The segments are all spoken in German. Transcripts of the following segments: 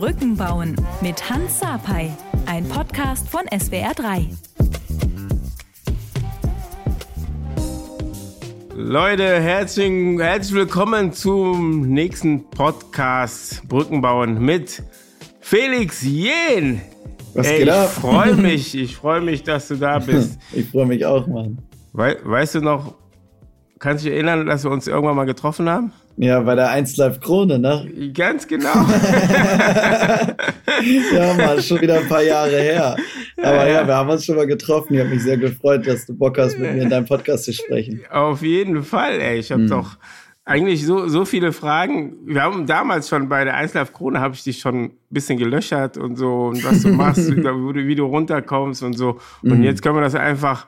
Brücken bauen mit Hans Sapai, ein Podcast von SWR3. Leute, herzlich, herzlich willkommen zum nächsten Podcast Brücken bauen mit Felix Jen. Was Ey, geht ich ab? freue mich, ich freue mich, dass du da bist. Ich freue mich auch, Mann. Wei weißt du noch, kannst du dich erinnern, dass wir uns irgendwann mal getroffen haben? Ja, bei der 1 Live Krone, ne? Ganz genau. Ja, Mann, schon wieder ein paar Jahre her. Aber ja. wir haben uns schon mal getroffen. Ich habe mich sehr gefreut, dass du Bock hast, mit mir in deinem Podcast zu sprechen. Auf jeden Fall, ey. Ich habe doch eigentlich so, so viele Fragen. Wir haben damals schon bei der Einzelhaft Krone habe ich dich schon ein bisschen gelöchert und so und was du machst, wie, du, wie du runterkommst und so. Und jetzt können wir das einfach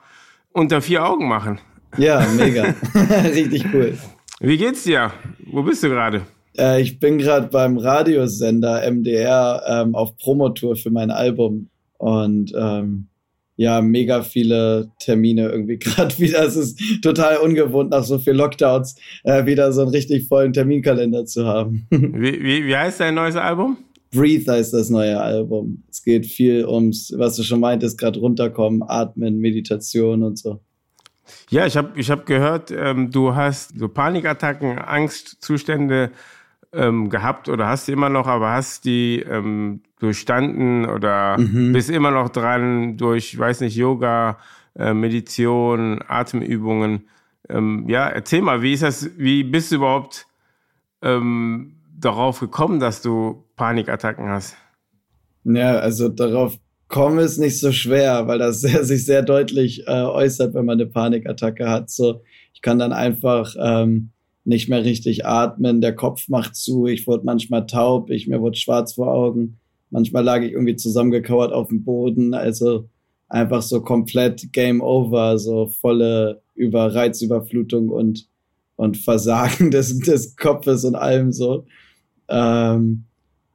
unter vier Augen machen. Ja, mega. Richtig cool. Wie geht's dir? Wo bist du gerade? Äh, ich bin gerade beim Radiosender MDR ähm, auf Promotour für mein Album. Und ähm, ja, mega viele Termine irgendwie gerade wieder. Es ist total ungewohnt, nach so viel Lockdowns äh, wieder so einen richtig vollen Terminkalender zu haben. Wie, wie, wie heißt dein neues Album? Breathe heißt das neue Album. Es geht viel ums, was du schon meintest, gerade runterkommen, atmen, Meditation und so. Ja, ich habe ich hab gehört, ähm, du hast so Panikattacken, Angstzustände ähm, gehabt oder hast die immer noch, aber hast die ähm, durchstanden oder bist immer noch dran durch, weiß nicht, Yoga, äh, Meditation, Atemübungen. Ähm, ja, erzähl mal, wie ist das, wie bist du überhaupt ähm, darauf gekommen, dass du Panikattacken hast? Ja, also darauf kommen ist nicht so schwer, weil das sehr, sich sehr deutlich äh, äußert, wenn man eine Panikattacke hat. So, ich kann dann einfach ähm, nicht mehr richtig atmen, der Kopf macht zu, ich wurde manchmal taub, ich mir wurde schwarz vor Augen, manchmal lag ich irgendwie zusammengekauert auf dem Boden, also einfach so komplett Game Over, so volle über Reizüberflutung und und Versagen des, des Kopfes und allem so. Ähm,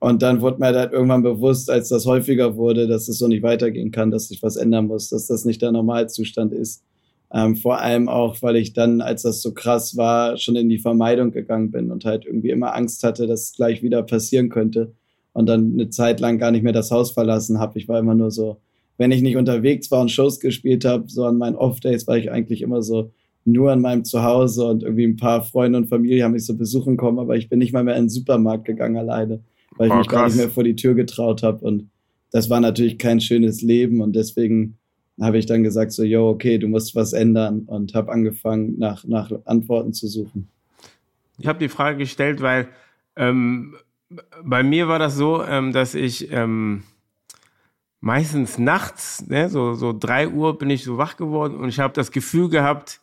und dann wurde mir halt irgendwann bewusst, als das häufiger wurde, dass es so nicht weitergehen kann, dass sich was ändern muss, dass das nicht der Normalzustand ist. Ähm, vor allem auch, weil ich dann, als das so krass war, schon in die Vermeidung gegangen bin und halt irgendwie immer Angst hatte, dass es gleich wieder passieren könnte. Und dann eine Zeit lang gar nicht mehr das Haus verlassen habe. Ich war immer nur so, wenn ich nicht unterwegs war und Shows gespielt habe, so an meinen Off-Days war ich eigentlich immer so nur an meinem Zuhause und irgendwie ein paar Freunde und Familie haben mich so besuchen kommen, aber ich bin nicht mal mehr in den Supermarkt gegangen alleine weil ich Oh, mich gar nicht mehr vor die Tür getraut habe. Und das war natürlich kein schönes Leben. Und deswegen habe ich dann gesagt, so, yo, okay, du musst was ändern. Und habe angefangen, nach, nach Antworten zu suchen. Ich habe die Frage gestellt, weil ähm, bei mir war das so, ähm, dass ich ähm, meistens nachts, ne, so, so drei Uhr bin ich so wach geworden und ich habe das Gefühl gehabt,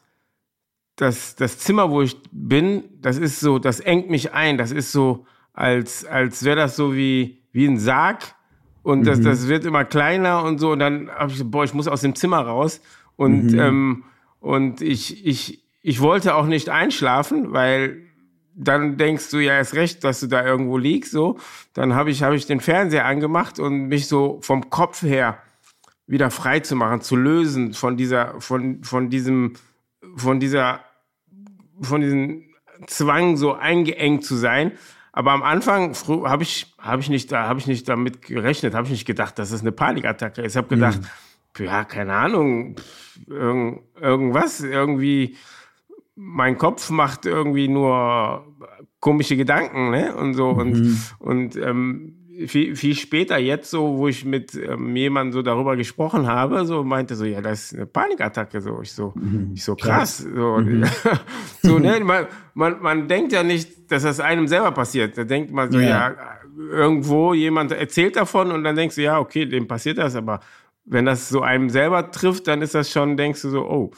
dass das Zimmer, wo ich bin, das ist so, das engt mich ein. Das ist so, als, als wäre das so wie, wie ein Sarg und das, das wird immer kleiner und so. Und dann habe ich so, boah, ich muss aus dem Zimmer raus. Und, ähm, und ich, ich, ich wollte auch nicht einschlafen, weil dann denkst du ja erst recht, dass du da irgendwo liegst. So, dann habe ich, habe ich den Fernseher angemacht und mich so vom Kopf her wieder frei zu machen, zu lösen von dieser, von, von diesem, von dieser, von diesem Zwang, so eingeengt zu sein. Aber am Anfang habe ich, habe ich nicht, da habe ich nicht damit gerechnet, habe ich nicht gedacht, dass es eine Panikattacke ist. Ich habe gedacht, ja, keine Ahnung, irgend, irgendwas, irgendwie, mein Kopf macht irgendwie nur komische Gedanken, ne? Und so und und ähm, viel, viel später jetzt so, wo ich mit ähm, jemandem so darüber gesprochen habe, so meinte so, ja, das ist eine Panikattacke, so. Ich so, ich so krass, so, so ne, man, man, man denkt ja nicht, dass das einem selber passiert. Da denkt man so, ja. Ja. irgendwo jemand erzählt davon und dann denkst du, ja, okay, dem passiert das, aber wenn das so einem selber trifft, dann ist das schon, denkst du so, oh,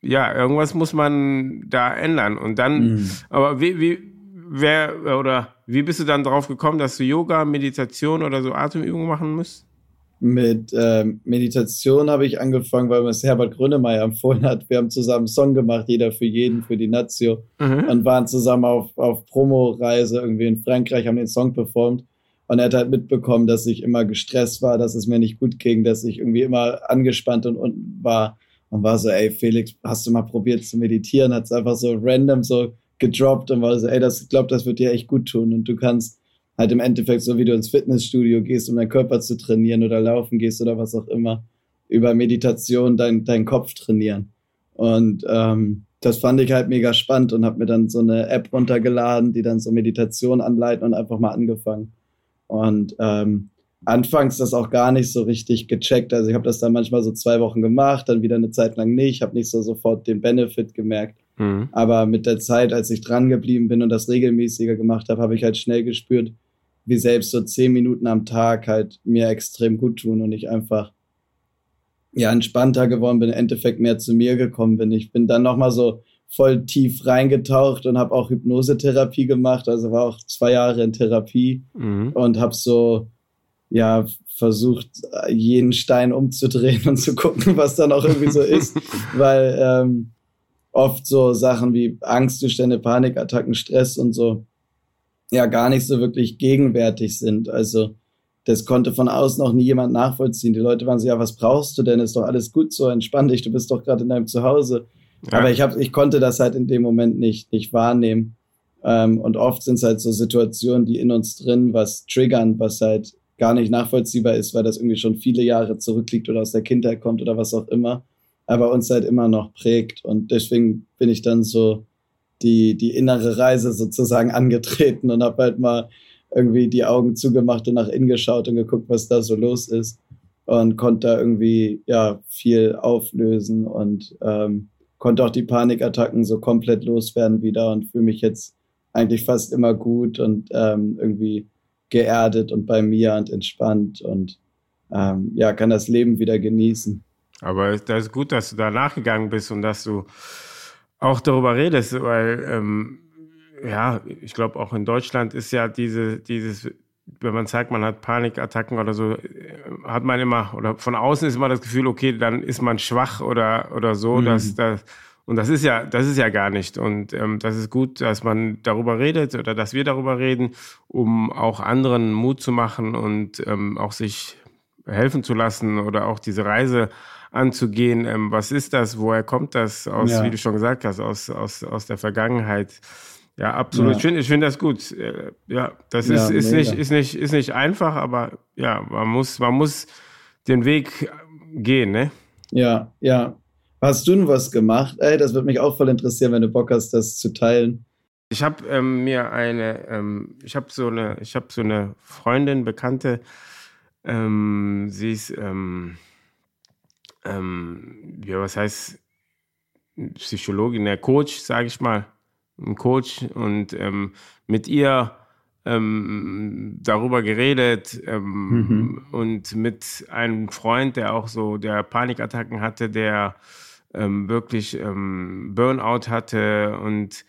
ja, irgendwas muss man da ändern. Und dann, aber wie, wie, wer oder wie bist du dann drauf gekommen, dass du Yoga, Meditation oder so Atemübungen machen musst? Mit ähm, Meditation habe ich angefangen, weil mir das Herbert Grönemeyer empfohlen hat. Wir haben zusammen einen Song gemacht, jeder für jeden, für die Nazio. Und waren zusammen auf, auf Promo-Reise irgendwie in Frankreich, haben den Song performt. Und er hat halt mitbekommen, dass ich immer gestresst war, dass es mir nicht gut ging, dass ich irgendwie immer angespannt und unten war. Und war so, ey, Felix, hast du mal probiert zu meditieren? Hat es einfach so random so gedroppt und war so, ey, das, ich glaube, das wird dir echt gut tun. Und du kannst halt im Endeffekt so, wie du ins Fitnessstudio gehst, um deinen Körper zu trainieren oder laufen gehst oder was auch immer, über Meditation dein, deinen Kopf trainieren. Und ähm, das fand ich halt mega spannend und habe mir dann so eine App runtergeladen, die dann so Meditation anleiten und einfach mal angefangen. Und ähm, anfangs das auch gar nicht so richtig gecheckt. Also ich habe das dann manchmal so zwei Wochen gemacht, dann wieder eine Zeit lang nicht, habe nicht so sofort den Benefit gemerkt. Mhm. Aber mit der Zeit, als ich dran geblieben bin und das regelmäßiger gemacht habe, habe ich halt schnell gespürt, wie selbst so zehn Minuten am Tag halt mir extrem gut tun und ich einfach ja, entspannter geworden bin, im Endeffekt mehr zu mir gekommen bin. Ich bin dann nochmal so voll tief reingetaucht und habe auch Hypnosetherapie gemacht, also war auch zwei Jahre in Therapie mhm. und habe so ja versucht jeden Stein umzudrehen und zu gucken, was dann auch irgendwie so ist, weil ähm, oft so Sachen wie Angstzustände, Panikattacken, Stress und so ja gar nicht so wirklich gegenwärtig sind. Also das konnte von außen auch nie jemand nachvollziehen. Die Leute waren so, ja, was brauchst du denn? Ist doch alles gut so, entspann dich, du bist doch gerade in deinem Zuhause. Ja. Aber ich, hab, ich konnte das halt in dem Moment nicht, nicht wahrnehmen. Ähm, und oft sind es halt so Situationen, die in uns drin was triggern, was halt gar nicht nachvollziehbar ist, weil das irgendwie schon viele Jahre zurückliegt oder aus der Kindheit kommt oder was auch immer, aber uns halt immer noch prägt. Und deswegen bin ich dann so die, die innere Reise sozusagen angetreten und habe halt mal irgendwie die Augen zugemacht und nach innen geschaut und geguckt, was da so los ist. Und konnte da irgendwie ja viel auflösen und ähm, konnte auch die Panikattacken so komplett loswerden wieder und fühle mich jetzt eigentlich fast immer gut und ähm, irgendwie geerdet und bei mir und entspannt und ähm, ja, kann das Leben wieder genießen. Aber das ist gut, dass du da nachgegangen bist und dass du auch darüber redest, weil ähm, ja, ich glaube auch in Deutschland ist ja diese, dieses, wenn man sagt, man hat Panikattacken oder so, hat man immer, oder von außen ist immer das Gefühl, okay, dann ist man schwach oder, oder so, mhm. dass das, und das ist ja, das ist ja gar nicht. Und ähm, das ist gut, dass man darüber redet oder dass wir darüber reden, um auch anderen Mut zu machen und ähm, auch sich helfen zu lassen oder auch diese Reise anzugehen. Ähm, was ist das? Woher kommt das? Aus, ja. wie du schon gesagt hast, aus, aus, aus der Vergangenheit. Ja, absolut. Ja. Ich finde ich find das gut. Äh, ja, das ist, ja, ist, nicht, ist, nicht, ist nicht einfach, aber ja, man muss, man muss den Weg gehen, ne? Ja, ja. Hast du denn was gemacht? Ey, das würde mich auch voll interessieren, wenn du Bock hast, das zu teilen. Ich habe ähm, mir eine, ähm, ich habe so eine, ich habe so eine Freundin, Bekannte. Ähm, sie ist, ähm, ähm, ja, was heißt Psychologin, der Coach, sage ich mal ein Coach und ähm, mit ihr ähm, darüber geredet ähm, mhm. und mit einem Freund, der auch so der Panikattacken hatte, der ähm, wirklich ähm, Burnout hatte und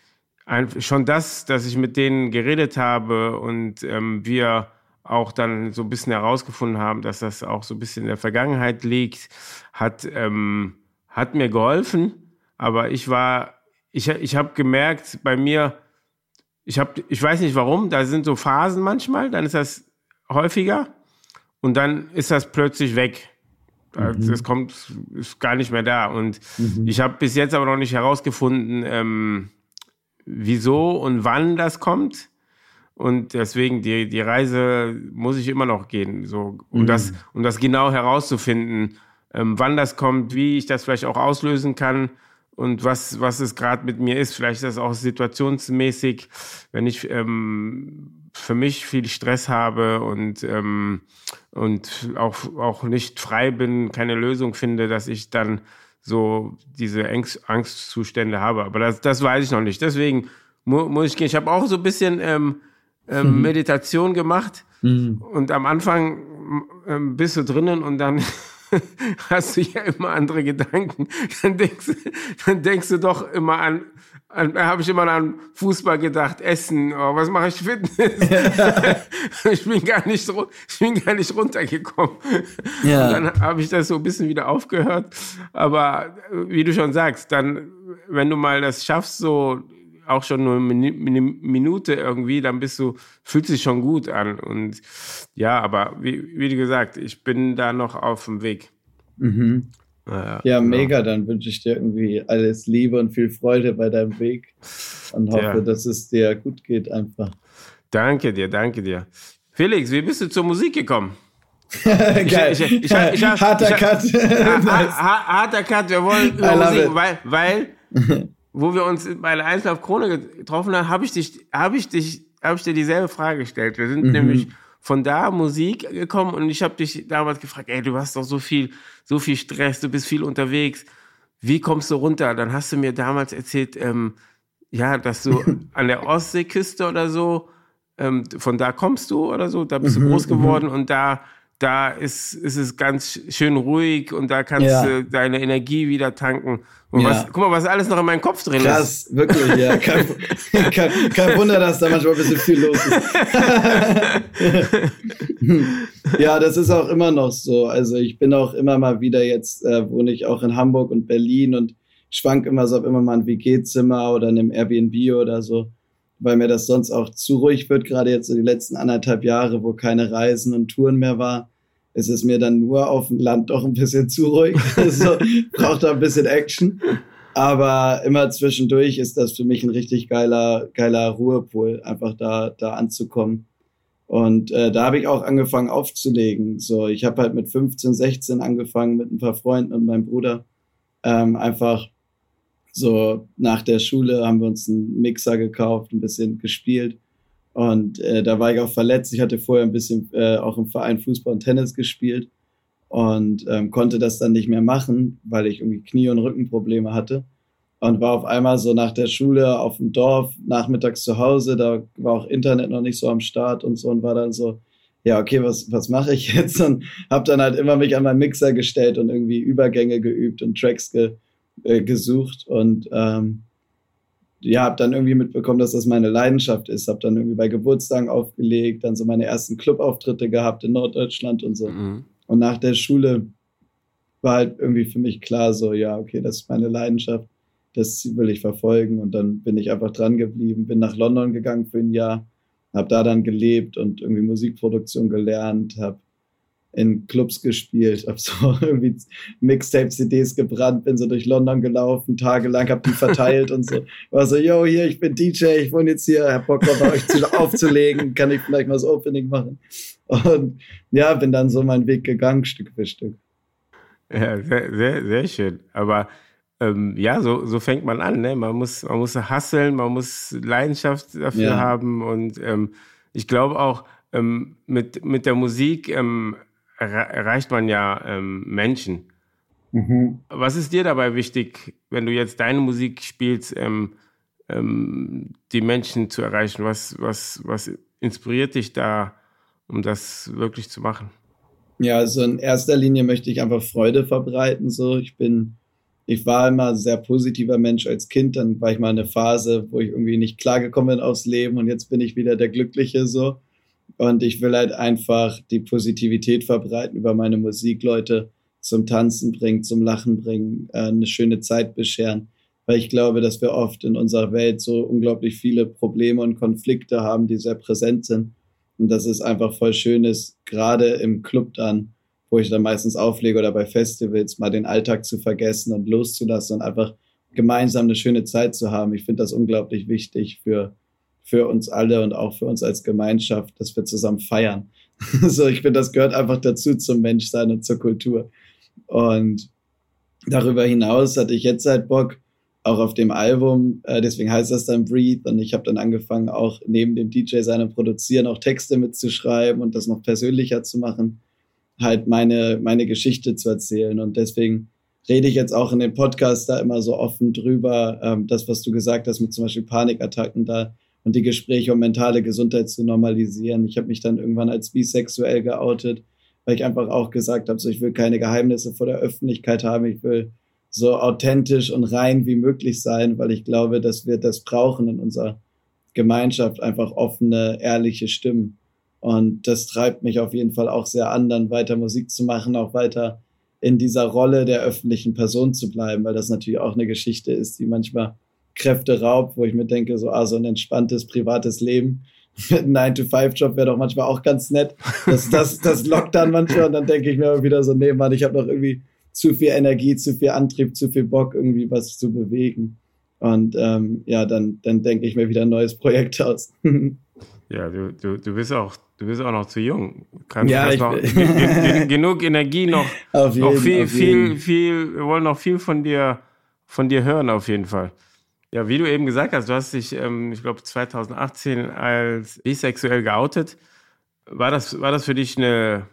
ein, schon das, dass ich mit denen geredet habe und wir auch dann so ein bisschen herausgefunden haben, dass das auch so ein bisschen in der Vergangenheit liegt, hat, ähm, hat mir geholfen. Aber ich war ich, ich habe gemerkt, bei mir, ich habe, ich weiß nicht warum, da sind so Phasen manchmal, dann ist das häufiger und dann ist das plötzlich weg. Mhm. Das kommt, ist gar nicht mehr da. Und mhm. ich habe bis jetzt aber noch nicht herausgefunden, ähm, wieso und wann das kommt. Und deswegen, die, die Reise muss ich immer noch gehen. So, um, mhm. das, um das genau herauszufinden, ähm, wann das kommt, wie ich das vielleicht auch auslösen kann und was, was es gerade mit mir ist. Vielleicht ist das auch situationsmäßig, wenn ich ähm, für mich viel Stress habe und, ähm, und auch, auch nicht frei bin, keine Lösung finde, dass ich dann so diese Angst, Angstzustände habe. Aber das, das weiß ich noch nicht. Deswegen mu muss ich gehen. Ich habe auch so ein bisschen ähm, ähm, mhm. Meditation gemacht mhm. und am Anfang ähm, bist du drinnen und dann hast du ja immer andere Gedanken. Dann denkst, dann denkst du doch immer an, an habe ich immer an Fußball gedacht, Essen, oh, was mache ich Fitness? ich bin gar nicht ich bin gar nicht runtergekommen. Ja. Und dann habe ich das so ein bisschen wieder aufgehört. Aber wie du schon sagst, dann, wenn du mal das schaffst, so auch schon nur eine Minute irgendwie, dann bist du, fühlt sich schon gut an. Und ja, aber wie, wie gesagt, ich bin da noch auf dem Weg. Mhm. Ja, ja genau. mega. Dann wünsche ich dir irgendwie alles Liebe und viel Freude bei deinem Weg und hoffe, ja. dass es dir gut geht einfach. Danke dir, danke dir. Felix, wie bist du zur Musik gekommen? Geil. Ich, ich, ich, harter Cut. harter Cut. Wir wollen über Musik, weil, weil wo wir uns bei der Einzel Krone getroffen haben, habe ich dich, habe ich dich, habe ich dir dieselbe Frage gestellt. Wir sind mhm. nämlich von da Musik gekommen und ich habe dich damals gefragt, ey, du hast doch so viel, so viel Stress, du bist viel unterwegs. Wie kommst du runter? Dann hast du mir damals erzählt, ähm, ja, dass du an der Ostseeküste oder so, ähm, von da kommst du oder so, da bist du mhm, groß geworden mhm. und da da ist, ist es ganz schön ruhig und da kannst ja. du deine Energie wieder tanken. Und ja. was, guck mal, was alles noch in meinem Kopf drin Krass, ist. Krass, wirklich, ja. Kein, kein, kein, Wunder, dass da manchmal ein bisschen viel los ist. ja, das ist auch immer noch so. Also ich bin auch immer mal wieder jetzt, äh, wohne ich auch in Hamburg und Berlin und schwank immer so, ob immer mal ein WG-Zimmer oder in einem Airbnb oder so weil mir das sonst auch zu ruhig wird, gerade jetzt so die letzten anderthalb Jahre, wo keine Reisen und Touren mehr war, ist es mir dann nur auf dem Land doch ein bisschen zu ruhig. also, braucht da ein bisschen Action. Aber immer zwischendurch ist das für mich ein richtig geiler, geiler Ruhepol, einfach da, da anzukommen. Und äh, da habe ich auch angefangen aufzulegen. So, ich habe halt mit 15, 16 angefangen mit ein paar Freunden und meinem Bruder ähm, einfach so nach der Schule haben wir uns einen Mixer gekauft, ein bisschen gespielt. Und äh, da war ich auch verletzt. Ich hatte vorher ein bisschen äh, auch im Verein Fußball und Tennis gespielt und ähm, konnte das dann nicht mehr machen, weil ich irgendwie Knie- und Rückenprobleme hatte. Und war auf einmal so nach der Schule auf dem Dorf, nachmittags zu Hause, da war auch Internet noch nicht so am Start und so und war dann so, ja, okay, was, was mache ich jetzt? Und habe dann halt immer mich an meinen Mixer gestellt und irgendwie Übergänge geübt und Tracks ge äh, gesucht und ähm, ja, habe dann irgendwie mitbekommen, dass das meine Leidenschaft ist. Habe dann irgendwie bei Geburtstagen aufgelegt, dann so meine ersten Clubauftritte gehabt in Norddeutschland und so. Mhm. Und nach der Schule war halt irgendwie für mich klar, so ja, okay, das ist meine Leidenschaft, das will ich verfolgen. Und dann bin ich einfach dran geblieben, bin nach London gegangen für ein Jahr, habe da dann gelebt und irgendwie Musikproduktion gelernt, habe in Clubs gespielt, habe so irgendwie Mixtape-CDs gebrannt, bin so durch London gelaufen, tagelang, habe die verteilt und so. War so, yo, hier, ich bin DJ, ich wohne jetzt hier, hab Bock bei euch zu, aufzulegen, kann ich vielleicht mal das Opening machen. Und ja, bin dann so meinen Weg gegangen, Stück für Stück. Ja, sehr, sehr, sehr schön. Aber ähm, ja, so, so fängt man an. Ne? Man muss, man muss hasseln, man muss Leidenschaft dafür ja. haben und ähm, ich glaube auch ähm, mit, mit der Musik ähm, erreicht man ja ähm, Menschen. Mhm. Was ist dir dabei wichtig, wenn du jetzt deine Musik spielst, ähm, ähm, die Menschen zu erreichen? Was, was, was inspiriert dich da, um das wirklich zu machen? Ja, also in erster Linie möchte ich einfach Freude verbreiten. So, ich bin, ich war immer ein sehr positiver Mensch als Kind. Dann war ich mal in einer Phase, wo ich irgendwie nicht klargekommen bin aufs Leben und jetzt bin ich wieder der Glückliche so. Und ich will halt einfach die Positivität verbreiten über meine Musik, Leute zum Tanzen bringen, zum Lachen bringen, äh, eine schöne Zeit bescheren. Weil ich glaube, dass wir oft in unserer Welt so unglaublich viele Probleme und Konflikte haben, die sehr präsent sind. Und dass es einfach voll schön ist, gerade im Club dann, wo ich dann meistens auflege oder bei Festivals, mal den Alltag zu vergessen und loszulassen und einfach gemeinsam eine schöne Zeit zu haben. Ich finde das unglaublich wichtig für für uns alle und auch für uns als Gemeinschaft, dass wir zusammen feiern. so, ich finde, das gehört einfach dazu zum Menschsein und zur Kultur. Und darüber hinaus hatte ich jetzt halt Bock, auch auf dem Album, äh, deswegen heißt das dann Breathe und ich habe dann angefangen, auch neben dem DJ seine Produzieren auch Texte mitzuschreiben und das noch persönlicher zu machen, halt meine, meine Geschichte zu erzählen und deswegen rede ich jetzt auch in den Podcast da immer so offen drüber, ähm, das, was du gesagt hast mit zum Beispiel Panikattacken, da und die Gespräche um mentale Gesundheit zu normalisieren. Ich habe mich dann irgendwann als bisexuell geoutet, weil ich einfach auch gesagt habe, so ich will keine Geheimnisse vor der Öffentlichkeit haben, ich will so authentisch und rein wie möglich sein, weil ich glaube, dass wir das brauchen in unserer Gemeinschaft, einfach offene, ehrliche Stimmen. Und das treibt mich auf jeden Fall auch sehr an, dann weiter Musik zu machen, auch weiter in dieser Rolle der öffentlichen Person zu bleiben, weil das natürlich auch eine Geschichte ist, die manchmal Kräfte raubt, wo ich mir denke, so, ah, so ein entspanntes privates Leben mit einem 9-to-5-Job wäre doch manchmal auch ganz nett. Das, das, das lockt dann manchmal und dann denke ich mir wieder so, nee, Mann, ich habe noch irgendwie zu viel Energie, zu viel Antrieb, zu viel Bock, irgendwie was zu bewegen. Und ähm, ja, dann, dann denke ich mir wieder ein neues Projekt aus. Ja, du, du, du bist auch, du bist auch noch zu jung. Kannst, ja, noch gen, genug Energie noch. Auf jeden, noch viel, viel, viel, wir wollen noch viel von dir, von dir hören, auf jeden Fall. Ja, wie du eben gesagt hast, du hast dich, ähm, ich glaube, 2018 als bisexuell geoutet. War das, war das für dich eine,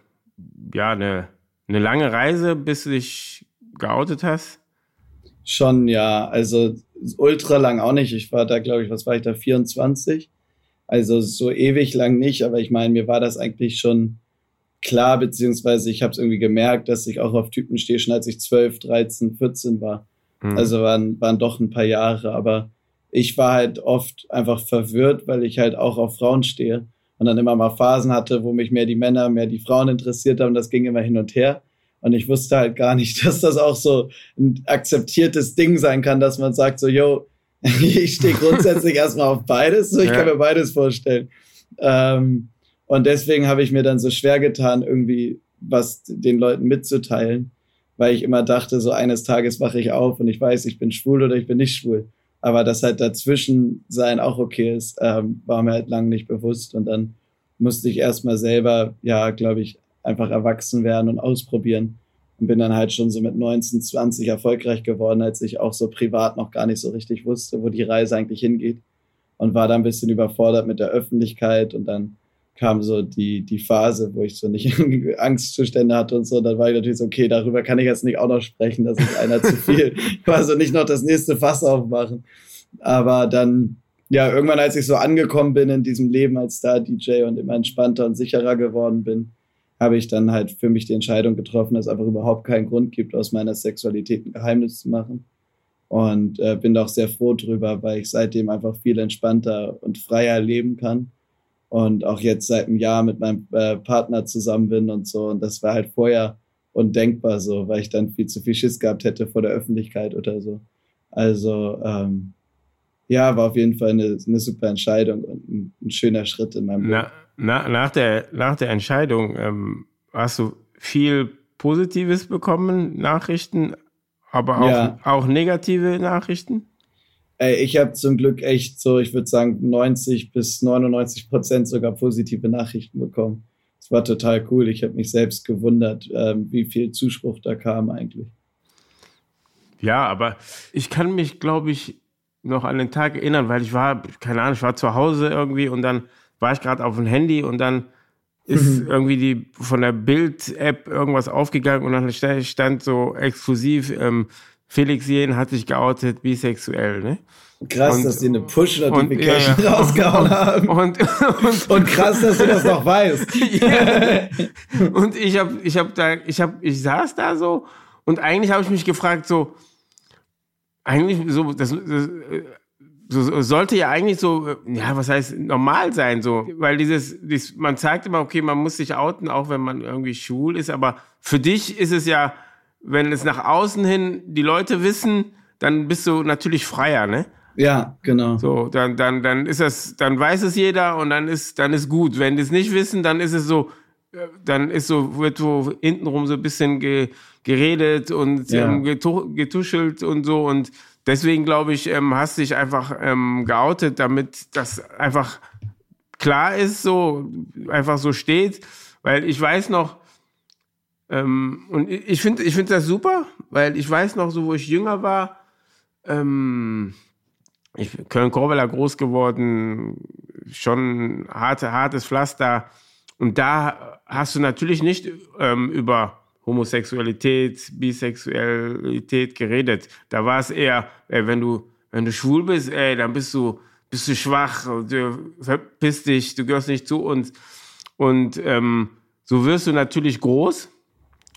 ja, eine, eine lange Reise, bis du dich geoutet hast? Schon, ja. Also ultra lang auch nicht. Ich war da, glaube ich, was war ich da, 24? Also so ewig lang nicht, aber ich meine, mir war das eigentlich schon klar, beziehungsweise ich habe es irgendwie gemerkt, dass ich auch auf Typen stehe, schon als ich 12, 13, 14 war. Mhm. Also waren, waren doch ein paar Jahre, aber ich war halt oft einfach verwirrt, weil ich halt auch auf Frauen stehe und dann immer mal Phasen hatte, wo mich mehr die Männer, mehr die Frauen interessiert haben. Das ging immer hin und her. Und ich wusste halt gar nicht, dass das auch so ein akzeptiertes Ding sein kann, dass man sagt so, yo, ich stehe grundsätzlich erstmal auf beides, so ich Ja. kann mir beides vorstellen. Ähm, und deswegen habe ich mir dann so schwer getan, irgendwie was den Leuten mitzuteilen, weil ich immer dachte, so eines Tages wache ich auf und ich weiß, ich bin schwul oder ich bin nicht schwul. Aber dass halt dazwischen sein auch okay ist, ähm, war mir halt lange nicht bewusst. Und dann musste ich erstmal selber, ja, glaube ich, einfach erwachsen werden und ausprobieren. Und bin dann halt schon so mit 19, 20 erfolgreich geworden, als ich auch so privat noch gar nicht so richtig wusste, wo die Reise eigentlich hingeht. Und war da ein bisschen überfordert mit der Öffentlichkeit. Und dann kam so die, die Phase, wo ich so nicht Angstzustände hatte und so. Dann war ich natürlich so, okay, darüber kann ich jetzt nicht auch noch sprechen, das ist einer zu viel. Ich war so nicht noch das nächste Fass aufmachen. Aber dann, ja, irgendwann, als ich so angekommen bin in diesem Leben als Star-DJ und immer entspannter und sicherer geworden bin, habe ich dann halt für mich die Entscheidung getroffen, dass es einfach überhaupt keinen Grund gibt, aus meiner Sexualität ein Geheimnis zu machen. Und äh, bin auch sehr froh drüber, weil ich seitdem einfach viel entspannter und freier leben kann. Und auch jetzt seit einem Jahr mit meinem äh, Partner zusammen bin und so. Und das war halt vorher undenkbar so, weil ich dann viel zu viel Schiss gehabt hätte vor der Öffentlichkeit oder so. Also ähm, ja, war auf jeden Fall eine, eine super Entscheidung und ein, ein schöner Schritt in meinem Leben. Na, na, nach, der, nach der Entscheidung ähm, hast du viel Positives bekommen, Nachrichten, aber auch, Ja. auch negative Nachrichten? Ey, ich habe zum Glück echt so, ich würde sagen, 90 bis 99 Prozent sogar positive Nachrichten bekommen. Es war total cool. Ich habe mich selbst gewundert, ähm, wie viel Zuspruch da kam eigentlich. Ja, aber ich kann mich, glaube ich, noch an den Tag erinnern, weil ich war, keine Ahnung, ich war zu Hause irgendwie und dann war ich gerade auf dem Handy und dann ist irgendwie die von der Bild-App irgendwas aufgegangen und dann sta- stand so exklusiv, ähm, Felix Jen hat sich geoutet, bisexuell, ne? Krass, Und- dass die eine Push-Notification und- ja, rausgehauen haben. Und, und, Und krass, dass du das noch weißt. Ja. Und ich habe, ich habe da, ich habe, ich saß da so und eigentlich habe ich mich gefragt so, eigentlich so, das, das so, sollte ja eigentlich so, ja, was heißt normal sein so, weil dieses, dieses, man sagt immer, okay, man muss sich outen, auch wenn man irgendwie schwul ist, aber für dich ist es ja, wenn es nach außen hin die Leute wissen, dann bist du natürlich freier, ne? Ja, genau. So, dann, dann, dann ist das, dann weiß es jeder und dann ist, dann ist gut. Wenn die es nicht wissen, dann ist es so, äh, dann ist so, wird so hintenrum so ein bisschen ge, geredet und Ja. ähm, getu getuschelt und so. Und deswegen glaube ich, ähm, hast dich einfach ähm, geoutet, damit das einfach klar ist, so, einfach so steht. Weil ich weiß noch, ähm, und ich finde ich finde das super, weil ich weiß noch, so wo ich jünger war, ähm, ich bin Köln-Korweiler groß geworden, schon harte, hartes Pflaster. Und da hast du natürlich nicht ähm, über Homosexualität, Bisexualität geredet. Da war es eher, ey, wenn du, wenn du schwul bist, ey, dann bist du, bist du schwach, du verpiss dich, du gehörst nicht zu uns. Und ähm, so wirst du natürlich groß.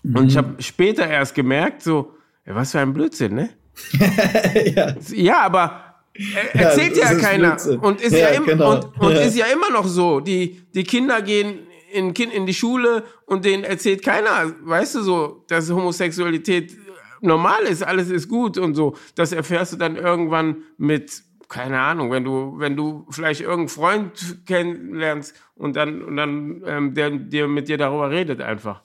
Und ich habe später erst gemerkt, so, was für ein Blödsinn, ne? ja. Ja, aber er, erzählt ja, ist keiner. Blödsinn. Und ist Ja, ja, im, genau. und, und Ja. ist ja immer noch so. Die, die Kinder gehen in, kind, in die Schule und denen erzählt keiner, weißt du so, dass Homosexualität normal ist, alles ist gut und so. Das erfährst du dann irgendwann mit, keine Ahnung, wenn du, wenn du vielleicht irgendeinen Freund kennenlernst und dann, und dann ähm, der, der mit dir darüber redet einfach.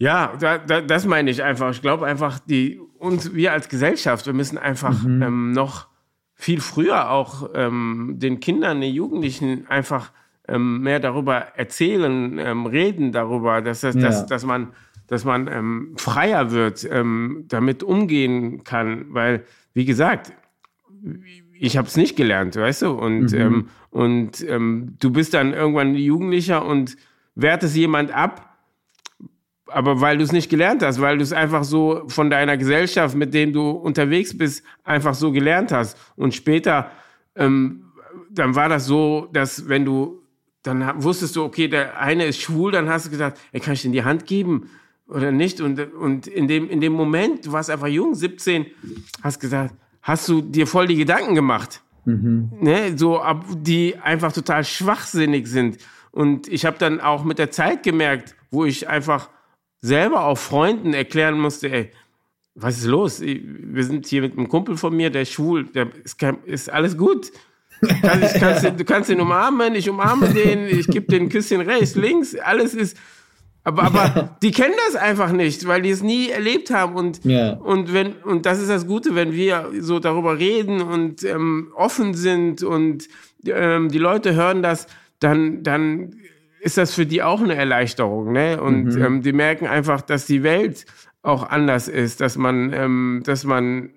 Ja, da, da, das meine ich einfach. Ich glaube einfach, die uns, wir als Gesellschaft, wir müssen einfach ähm, noch viel früher auch ähm, den Kindern, den Jugendlichen einfach ähm, mehr darüber erzählen, ähm, reden darüber, dass, das, ja. dass, dass man, dass man ähm, freier wird, ähm, damit umgehen kann. Weil, wie gesagt, ich habe es nicht gelernt, weißt du? Und, mhm. ähm, und ähm, du bist dann irgendwann Jugendlicher und wertest jemand ab, aber weil du es nicht gelernt hast, weil du es einfach so von deiner Gesellschaft, mit dem du unterwegs bist, einfach so gelernt hast. Und später, ähm, dann war das so, dass wenn du, dann wusstest du, okay, der eine ist schwul, dann hast du gesagt, ey, kann ich den die Hand geben oder nicht? Und, und in, dem, in dem Moment, du warst einfach jung, 17, hast gesagt, hast du dir voll die Gedanken gemacht. Mhm. Ne, so, die einfach total schwachsinnig sind. Und ich habe dann auch mit der Zeit gemerkt, wo ich einfach selber auch Freunden erklären musste, ey, was ist los? Wir sind hier mit einem Kumpel von mir, der ist schwul, der ist, ist alles gut. Kann ich, kannst, du kannst ihn umarmen, ich umarme den, ich gebe den ein Küsschen rechts, links, alles ist. Aber, aber die kennen das einfach nicht, weil die es nie erlebt haben. Und, ja. und, wenn, und das ist das Gute, wenn wir so darüber reden und ähm, offen sind und ähm, die Leute hören das, dann, dann ist das für die auch eine Erleichterung. Ne? Und mhm. ähm, die merken einfach, dass die Welt auch anders ist, dass man, ähm, dass man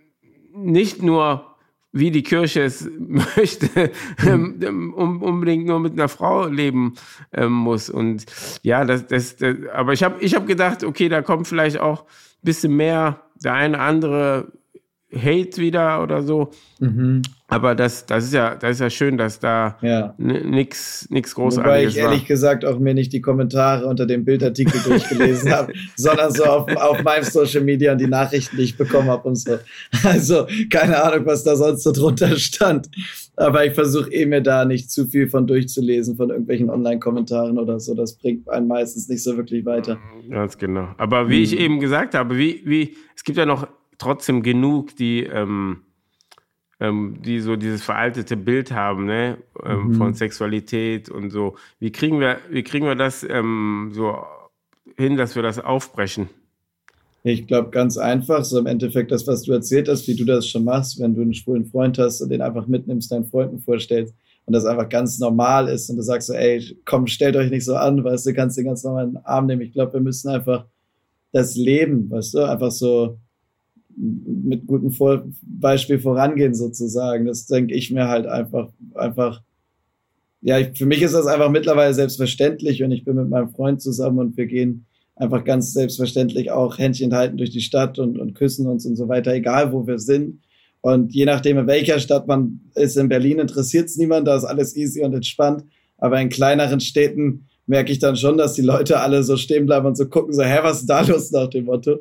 nicht nur wie die Kirche es möchte, mhm. ähm, um, unbedingt nur mit einer Frau leben ähm, muss. Und ja, das, das, das aber ich habe ich hab gedacht, okay, da kommt vielleicht auch ein bisschen mehr der eine andere Hate wieder oder so. Mhm. Aber das, das ist ja, das ist ja schön, dass da ja. nichts nix Großartiges Wobei ich ehrlich war. gesagt auch mir nicht die Kommentare unter dem Bildartikel durchgelesen habe, sondern so auf, auf meinem Social Media und die Nachrichten, die ich bekommen habe und so. Also keine Ahnung, was da sonst so drunter stand. Aber ich versuche eh mir da nicht zu viel von durchzulesen, von irgendwelchen Online-Kommentaren oder so. Das bringt einen meistens nicht so wirklich weiter. Ganz genau. Aber wie mhm. ich eben gesagt habe, wie, wie, es gibt ja noch trotzdem genug, die, ähm, ähm, die so dieses veraltete Bild haben, ne, ähm, mhm. von Sexualität und so. Wie kriegen wir, wie kriegen wir das ähm, so hin, dass wir das aufbrechen? Ich glaube ganz einfach, so im Endeffekt das, was du erzählt hast, wie du das schon machst, wenn du einen schwulen Freund hast und den einfach mitnimmst, deinen Freunden vorstellst und das einfach ganz normal ist und du sagst so, ey, komm, stellt euch nicht so an, weißt du, kannst den ganz normal in den Arm nehmen. Ich glaube, wir müssen einfach das Leben, weißt du, einfach so mit gutem Vor Beispiel vorangehen sozusagen. Das denke ich mir halt einfach, einfach, ja, ich, für mich ist das einfach mittlerweile selbstverständlich und ich bin mit meinem Freund zusammen und wir gehen einfach ganz selbstverständlich auch Händchen halten durch die Stadt und, und küssen uns und so weiter, egal wo wir sind. Und je nachdem, in welcher Stadt man ist, in Berlin interessiert es niemand, da ist alles easy und entspannt. Aber in kleineren Städten merke ich dann schon, dass die Leute alle so stehen bleiben und so gucken, so, hä, was ist da los nach dem Motto?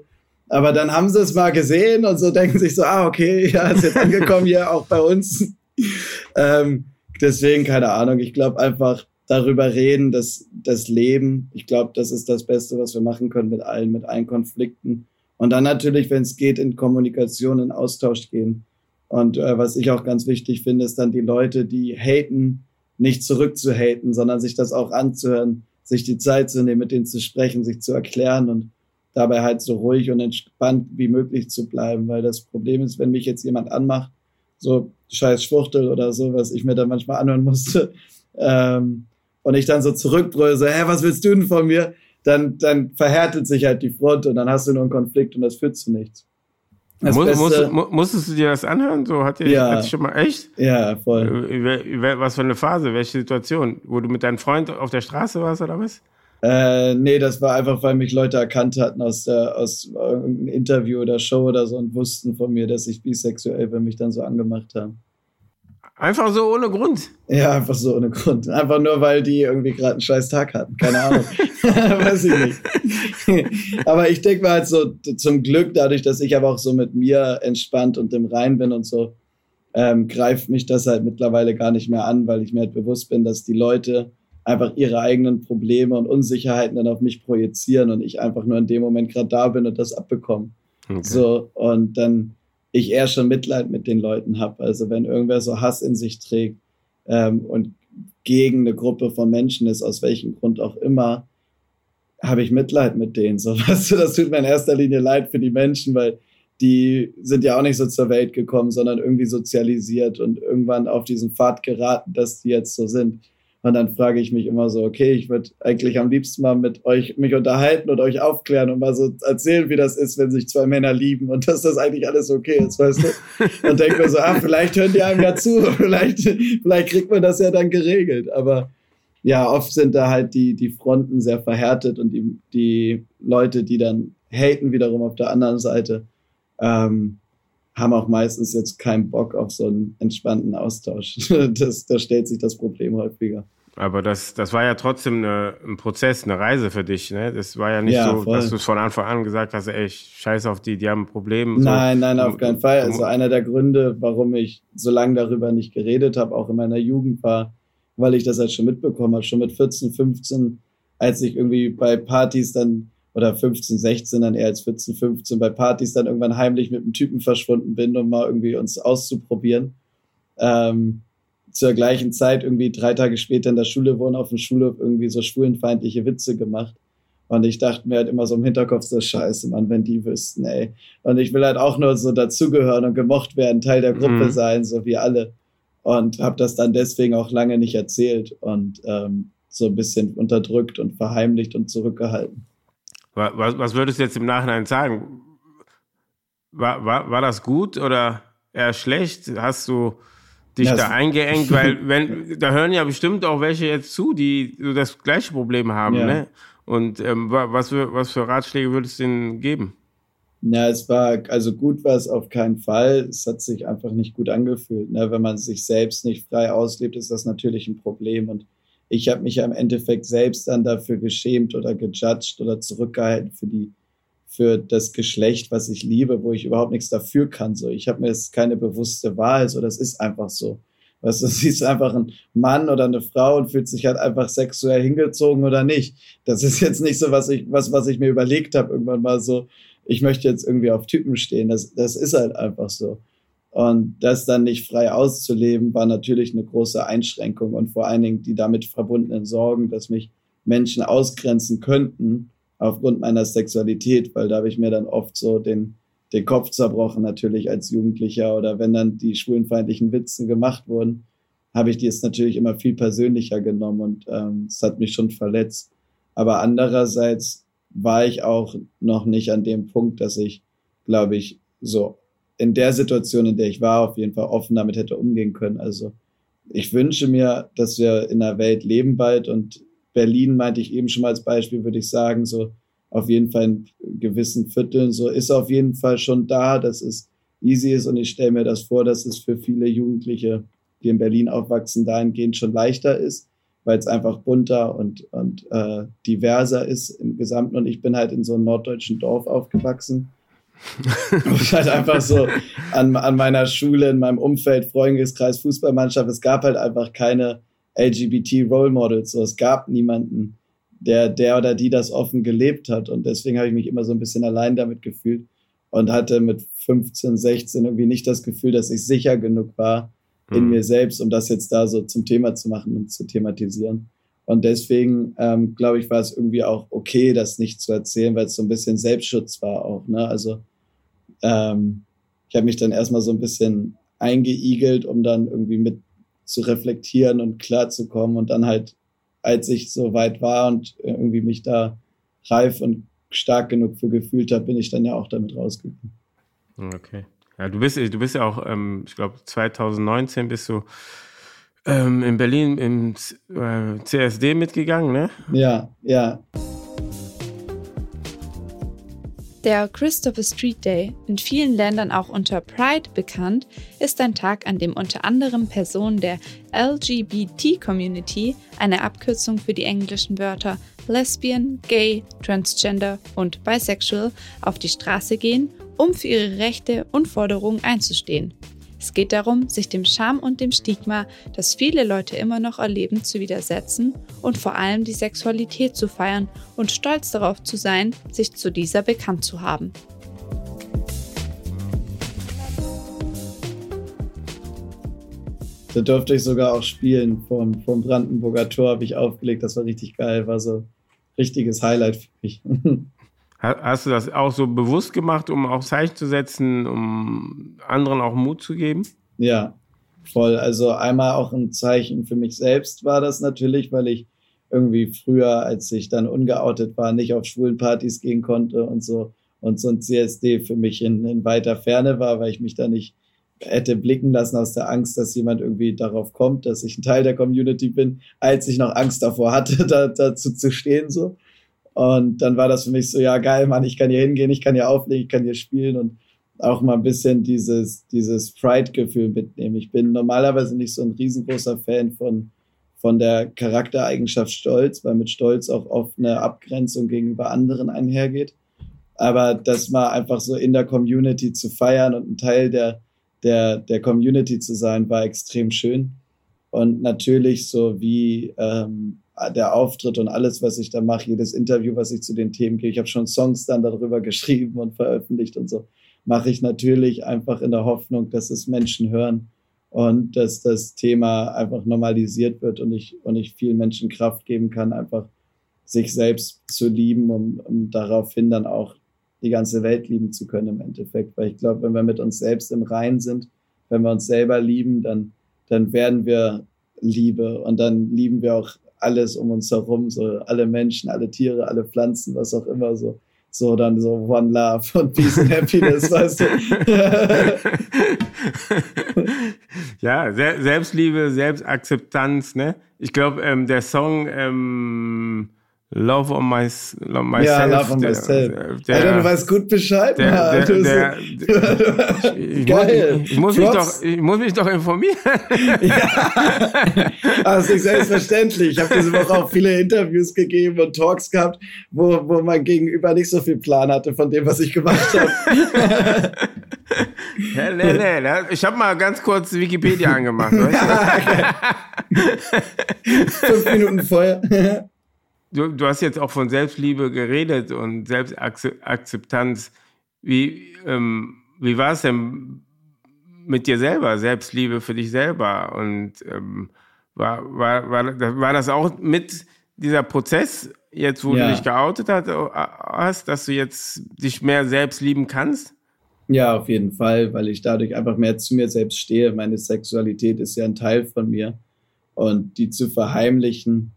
Aber dann haben sie es mal gesehen und so denken sich so, ah, okay, ja, ist jetzt angekommen hier auch bei uns. ähm, deswegen, keine Ahnung, ich glaube einfach darüber reden, dass das Leben, ich glaube, das ist das Beste, was wir machen können mit allen, mit allen Konflikten. Und dann natürlich, wenn es geht, in Kommunikation, in Austausch gehen. Und äh, was ich auch ganz wichtig finde, ist dann die Leute, die haten, nicht zurückzuhaten, sondern sich das auch anzuhören, sich die Zeit zu nehmen, mit denen zu sprechen, sich zu erklären und dabei halt so ruhig und entspannt wie möglich zu bleiben, weil das Problem ist, wenn mich jetzt jemand anmacht, so scheiß Schwuchtel oder so, was ich mir dann manchmal anhören musste, ähm, und ich dann so zurückbrülle, so, hä, was willst du denn von mir? Dann, dann verhärtet sich halt die Front und dann hast du nur einen Konflikt und das führt zu nichts. Muss, Beste, musst, musstest du dir das anhören? So hat dir ja, hat schon mal echt? Ja, voll. Äh, was für eine Phase, welche Situation? Wo du mit deinem Freund auf der Straße warst oder was? Äh, nee, das war einfach, weil mich Leute erkannt hatten aus, der, aus irgendeinem Interview oder Show oder so und wussten von mir, dass ich bisexuell bin, mich dann so angemacht haben. Einfach so ohne Grund? Ja, einfach so ohne Grund. Einfach nur, weil die irgendwie gerade einen scheiß Tag hatten. Keine Ahnung. Weiß ich nicht. aber ich denke mal halt so, zum Glück, dadurch, dass ich aber auch so mit mir entspannt und im Rein bin und so, ähm, greift mich das halt mittlerweile gar nicht mehr an, weil ich mir halt bewusst bin, dass die Leute einfach ihre eigenen Probleme und Unsicherheiten dann auf mich projizieren und ich einfach nur in dem Moment gerade da bin und das abbekomme. Okay. So, und dann ich eher schon Mitleid mit den Leuten habe. Also wenn irgendwer so Hass in sich trägt ähm, und gegen eine Gruppe von Menschen ist, aus welchem Grund auch immer, habe ich Mitleid mit denen. So, weißt du, das tut mir in erster Linie leid für die Menschen, weil die sind ja auch nicht so zur Welt gekommen, sondern irgendwie sozialisiert und irgendwann auf diesen Pfad geraten, dass die jetzt so sind. Und dann frage ich mich immer so, okay, ich würde eigentlich am liebsten mal mit euch mich unterhalten und euch aufklären und mal so erzählen, wie das ist, wenn sich zwei Männer lieben und dass das eigentlich alles okay ist, weißt du? Und denke mir so, ah, vielleicht hören die einem ja zu, vielleicht, vielleicht kriegt man das ja dann geregelt. Aber ja, oft sind da halt die, die Fronten sehr verhärtet und die, die Leute, die dann haten wiederum auf der anderen Seite, ähm, haben auch meistens jetzt keinen Bock auf so einen entspannten Austausch. Das, da stellt sich das Problem häufiger. Aber das, das war ja trotzdem eine, ein Prozess, eine Reise für dich. Ne? Das war ja nicht ja, so, voll. dass du es von Anfang an gesagt hast, ey, scheiß auf die, die haben ein Problem. So. Nein, nein, auf keinen Fall. Also einer der Gründe, warum ich so lange darüber nicht geredet habe, auch in meiner Jugend war, weil ich das halt schon mitbekommen habe, schon mit 14, 15, als ich irgendwie bei Partys dann oder 15, 16, dann eher als 14, 15 bei Partys dann irgendwann heimlich mit einem Typen verschwunden bin, um mal irgendwie uns auszuprobieren. Ähm, zur gleichen Zeit, irgendwie drei Tage später in der Schule wurden auf dem Schulhof irgendwie so schwulenfeindliche Witze gemacht. Und ich dachte mir halt immer so im Hinterkopf so, scheiße, Mann, wenn die wüssten, ey. Und ich will halt auch nur so dazugehören und gemocht werden, Teil der Gruppe mhm. sein, so wie alle. Und habe das dann deswegen auch lange nicht erzählt und ähm, so ein bisschen unterdrückt und verheimlicht und zurückgehalten. Was, was würdest du jetzt im Nachhinein sagen? War, war, war das gut oder eher schlecht? Hast du dich ja, da eingeengt? Weil, wenn, da hören ja bestimmt auch welche jetzt zu, die das gleiche Problem haben, ja. ne? Und ähm, was, für, was für Ratschläge würdest du denen geben? Ja, es war, also gut war es auf keinen Fall. Es hat sich einfach nicht gut angefühlt. Ne? Wenn man sich selbst nicht frei auslebt, ist das natürlich ein Problem. Und ich habe mich ja im Endeffekt selbst dann dafür geschämt oder gejudged oder zurückgehalten für die für das Geschlecht, was ich liebe, wo ich überhaupt nichts dafür kann. So, ich habe mir jetzt keine bewusste Wahl, so das ist einfach so. Weißt du, siehst einfach einen Mann oder eine Frau und fühlt sich halt einfach sexuell hingezogen oder nicht. Das ist jetzt nicht so, was ich, was, was ich mir überlegt habe, irgendwann mal so, ich möchte jetzt irgendwie auf Typen stehen. Das, das ist halt einfach so. Und das dann nicht frei auszuleben, war natürlich eine große Einschränkung und vor allen Dingen die damit verbundenen Sorgen, dass mich Menschen ausgrenzen könnten aufgrund meiner Sexualität, weil da habe ich mir dann oft so den, den Kopf zerbrochen, natürlich als Jugendlicher oder wenn dann die schwulenfeindlichen Witze gemacht wurden, habe ich die jetzt natürlich immer viel persönlicher genommen und ähm, es ähm, hat mich schon verletzt. Aber andererseits war ich auch noch nicht an dem Punkt, dass ich, glaube ich, so in der Situation, in der ich war, auf jeden Fall offen damit hätte umgehen können. Also ich wünsche mir, dass wir in einer Welt leben bald. Und Berlin meinte ich eben schon mal als Beispiel, würde ich sagen, so auf jeden Fall in gewissen Vierteln, so ist auf jeden Fall schon da, dass es easy ist. Und ich stelle mir das vor, dass es für viele Jugendliche, die in Berlin aufwachsen, dahingehend schon leichter ist, weil es einfach bunter und, und äh, diverser ist im Gesamten. Und ich bin halt in so einem norddeutschen Dorf aufgewachsen ich halt einfach so an, an meiner Schule, in meinem Umfeld, Freundeskreis, Fußballmannschaft, es gab halt einfach keine LGBT-Role Models. So, es gab niemanden, der, der oder die das offen gelebt hat. Und deswegen habe ich mich immer so ein bisschen allein damit gefühlt und hatte mit 15, 16 irgendwie nicht das Gefühl, dass ich sicher genug war in mhm. mir selbst, um das jetzt da so zum Thema zu machen und zu thematisieren. Und deswegen, ähm, glaube ich, war es irgendwie auch okay, das nicht zu erzählen, weil es so ein bisschen Selbstschutz war auch. Ne? Also ähm, ich habe mich dann erstmal so ein bisschen eingeigelt, um dann irgendwie mit zu reflektieren und klarzukommen und dann halt, als ich so weit war und irgendwie mich da reif und stark genug für gefühlt habe, bin ich dann ja auch damit rausgekommen. Okay. Ja, du bist, du bist ja auch, ähm, ich glaube, 2019 bist du ähm, in Berlin im äh, CSD mitgegangen, ne? Ja, ja. Der Christopher Street Day, in vielen Ländern auch unter Pride bekannt, ist ein Tag, an dem unter anderem Personen der LGBT-Community, eine Abkürzung für die englischen Wörter Lesbian, Gay, Transgender und Bisexual, auf die Straße gehen, um für ihre Rechte und Forderungen einzustehen. Es geht darum, sich dem Scham und dem Stigma, das viele Leute immer noch erleben, zu widersetzen und vor allem die Sexualität zu feiern und stolz darauf zu sein, sich zu dieser bekannt zu haben. Da durfte ich sogar auch spielen. Vom, vom Brandenburger Tor habe ich aufgelegt. Das war richtig geil. War so richtiges Highlight für mich. Hast du das auch so bewusst gemacht, um auch Zeichen zu setzen, um anderen auch Mut zu geben? Ja, voll. Also einmal auch ein Zeichen für mich selbst war das natürlich, weil ich irgendwie früher, als ich dann ungeoutet war, nicht auf schwulen Partys gehen konnte und so und so ein CSD für mich in, in weiter Ferne war, weil ich mich da nicht hätte blicken lassen aus der Angst, dass jemand irgendwie darauf kommt, dass ich ein Teil der Community bin, als ich noch Angst davor hatte, da, dazu zu stehen so. Und dann war das für mich so, ja geil, Mann, ich kann hier hingehen, ich kann hier auflegen, ich kann hier spielen und auch mal ein bisschen dieses, dieses Pride-Gefühl mitnehmen. Ich bin normalerweise nicht so ein riesengroßer Fan von, von der Charaktereigenschaft Stolz, weil mit Stolz auch oft eine Abgrenzung gegenüber anderen einhergeht. Aber das mal einfach so in der Community zu feiern und ein Teil der, der, der Community zu sein, war extrem schön. Und natürlich so wie ähm, der Auftritt und alles, was ich da mache, jedes Interview, was ich zu den Themen gebe. Ich habe schon Songs dann darüber geschrieben und veröffentlicht und so. Mache ich natürlich einfach in der Hoffnung, dass es Menschen hören und dass das Thema einfach normalisiert wird und ich, und ich vielen Menschen Kraft geben kann, einfach sich selbst zu lieben, um, um daraufhin dann auch die ganze Welt lieben zu können im Endeffekt. Weil ich glaube, wenn wir mit uns selbst im Rein sind, wenn wir uns selber lieben, dann, dann werden wir Liebe und dann lieben wir auch alles um uns herum, so alle Menschen, alle Tiere, alle Pflanzen, was auch immer so. So dann so One Love und Peace and Happiness, weißt du. ja, Selbstliebe, Selbstakzeptanz, ne? Ich glaube, ähm, der Song ähm, Love on my, myself. Ja, Love on myself. Der, der, Alter, du weißt gut Bescheid. Der, der, der, ich, Geil. Muss, ich, muss mich doch, ich muss mich doch informieren. ja. Das ist nicht selbstverständlich. Ich habe diese Woche auch viele Interviews gegeben und Talks gehabt, wo, wo mein Gegenüber nicht so viel Plan hatte von dem, was ich gemacht habe. ja, nee, nee, ich habe mal ganz kurz Wikipedia angemacht. ja, okay. Fünf Minuten vorher du, du hast jetzt auch von Selbstliebe geredet und Selbstakzeptanz. Wie, ähm, wie war es denn mit dir selber, Selbstliebe für dich selber? Und ähm, war, war, war, war das auch mit dieser Prozess, jetzt wo ja. du dich geoutet hast, dass du jetzt dich mehr selbst lieben kannst? Ja, auf jeden Fall, weil ich dadurch einfach mehr zu mir selbst stehe. Meine Sexualität ist ja ein Teil von mir. Und die zu verheimlichen,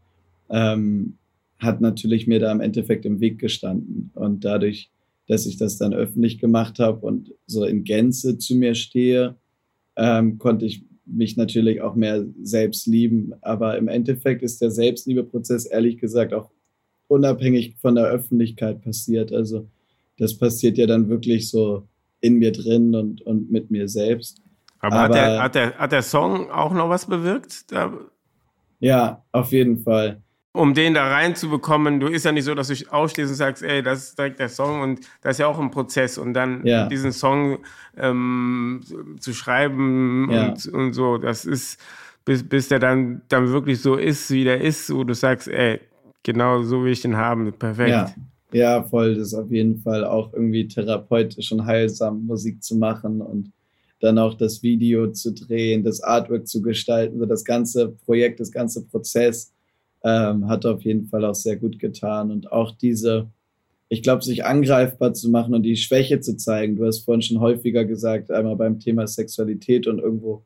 ähm, hat natürlich mir da im Endeffekt im Weg gestanden. Und dadurch, dass ich das dann öffentlich gemacht habe und so in Gänze zu mir stehe, ähm, konnte ich mich natürlich auch mehr selbst lieben. Aber im Endeffekt ist der Selbstliebeprozess ehrlich gesagt auch unabhängig von der Öffentlichkeit passiert. Also das passiert ja dann wirklich so in mir drin und, und mit mir selbst. Aber, Aber hat, der, hat, der, hat der Song auch noch was bewirkt? Ja, auf jeden Fall um den da reinzubekommen. Du ist ja nicht so, dass du ausschließend sagst, ey, das ist direkt der Song und das ist ja auch ein Prozess und dann ja. diesen Song ähm, zu schreiben ja. und, und so, das ist, bis, bis der dann, dann wirklich so ist, wie der ist, wo du sagst, ey, genau so will ich den haben, perfekt. Ja. Ja, voll. Das ist auf jeden Fall auch irgendwie therapeutisch und heilsam, Musik zu machen und dann auch das Video zu drehen, das Artwork zu gestalten, so das ganze Projekt, das ganze Prozess ähm, hat auf jeden Fall auch sehr gut getan. Und auch diese, ich glaube, sich angreifbar zu machen und die Schwäche zu zeigen. Du hast vorhin schon häufiger gesagt, einmal beim Thema Sexualität und irgendwo,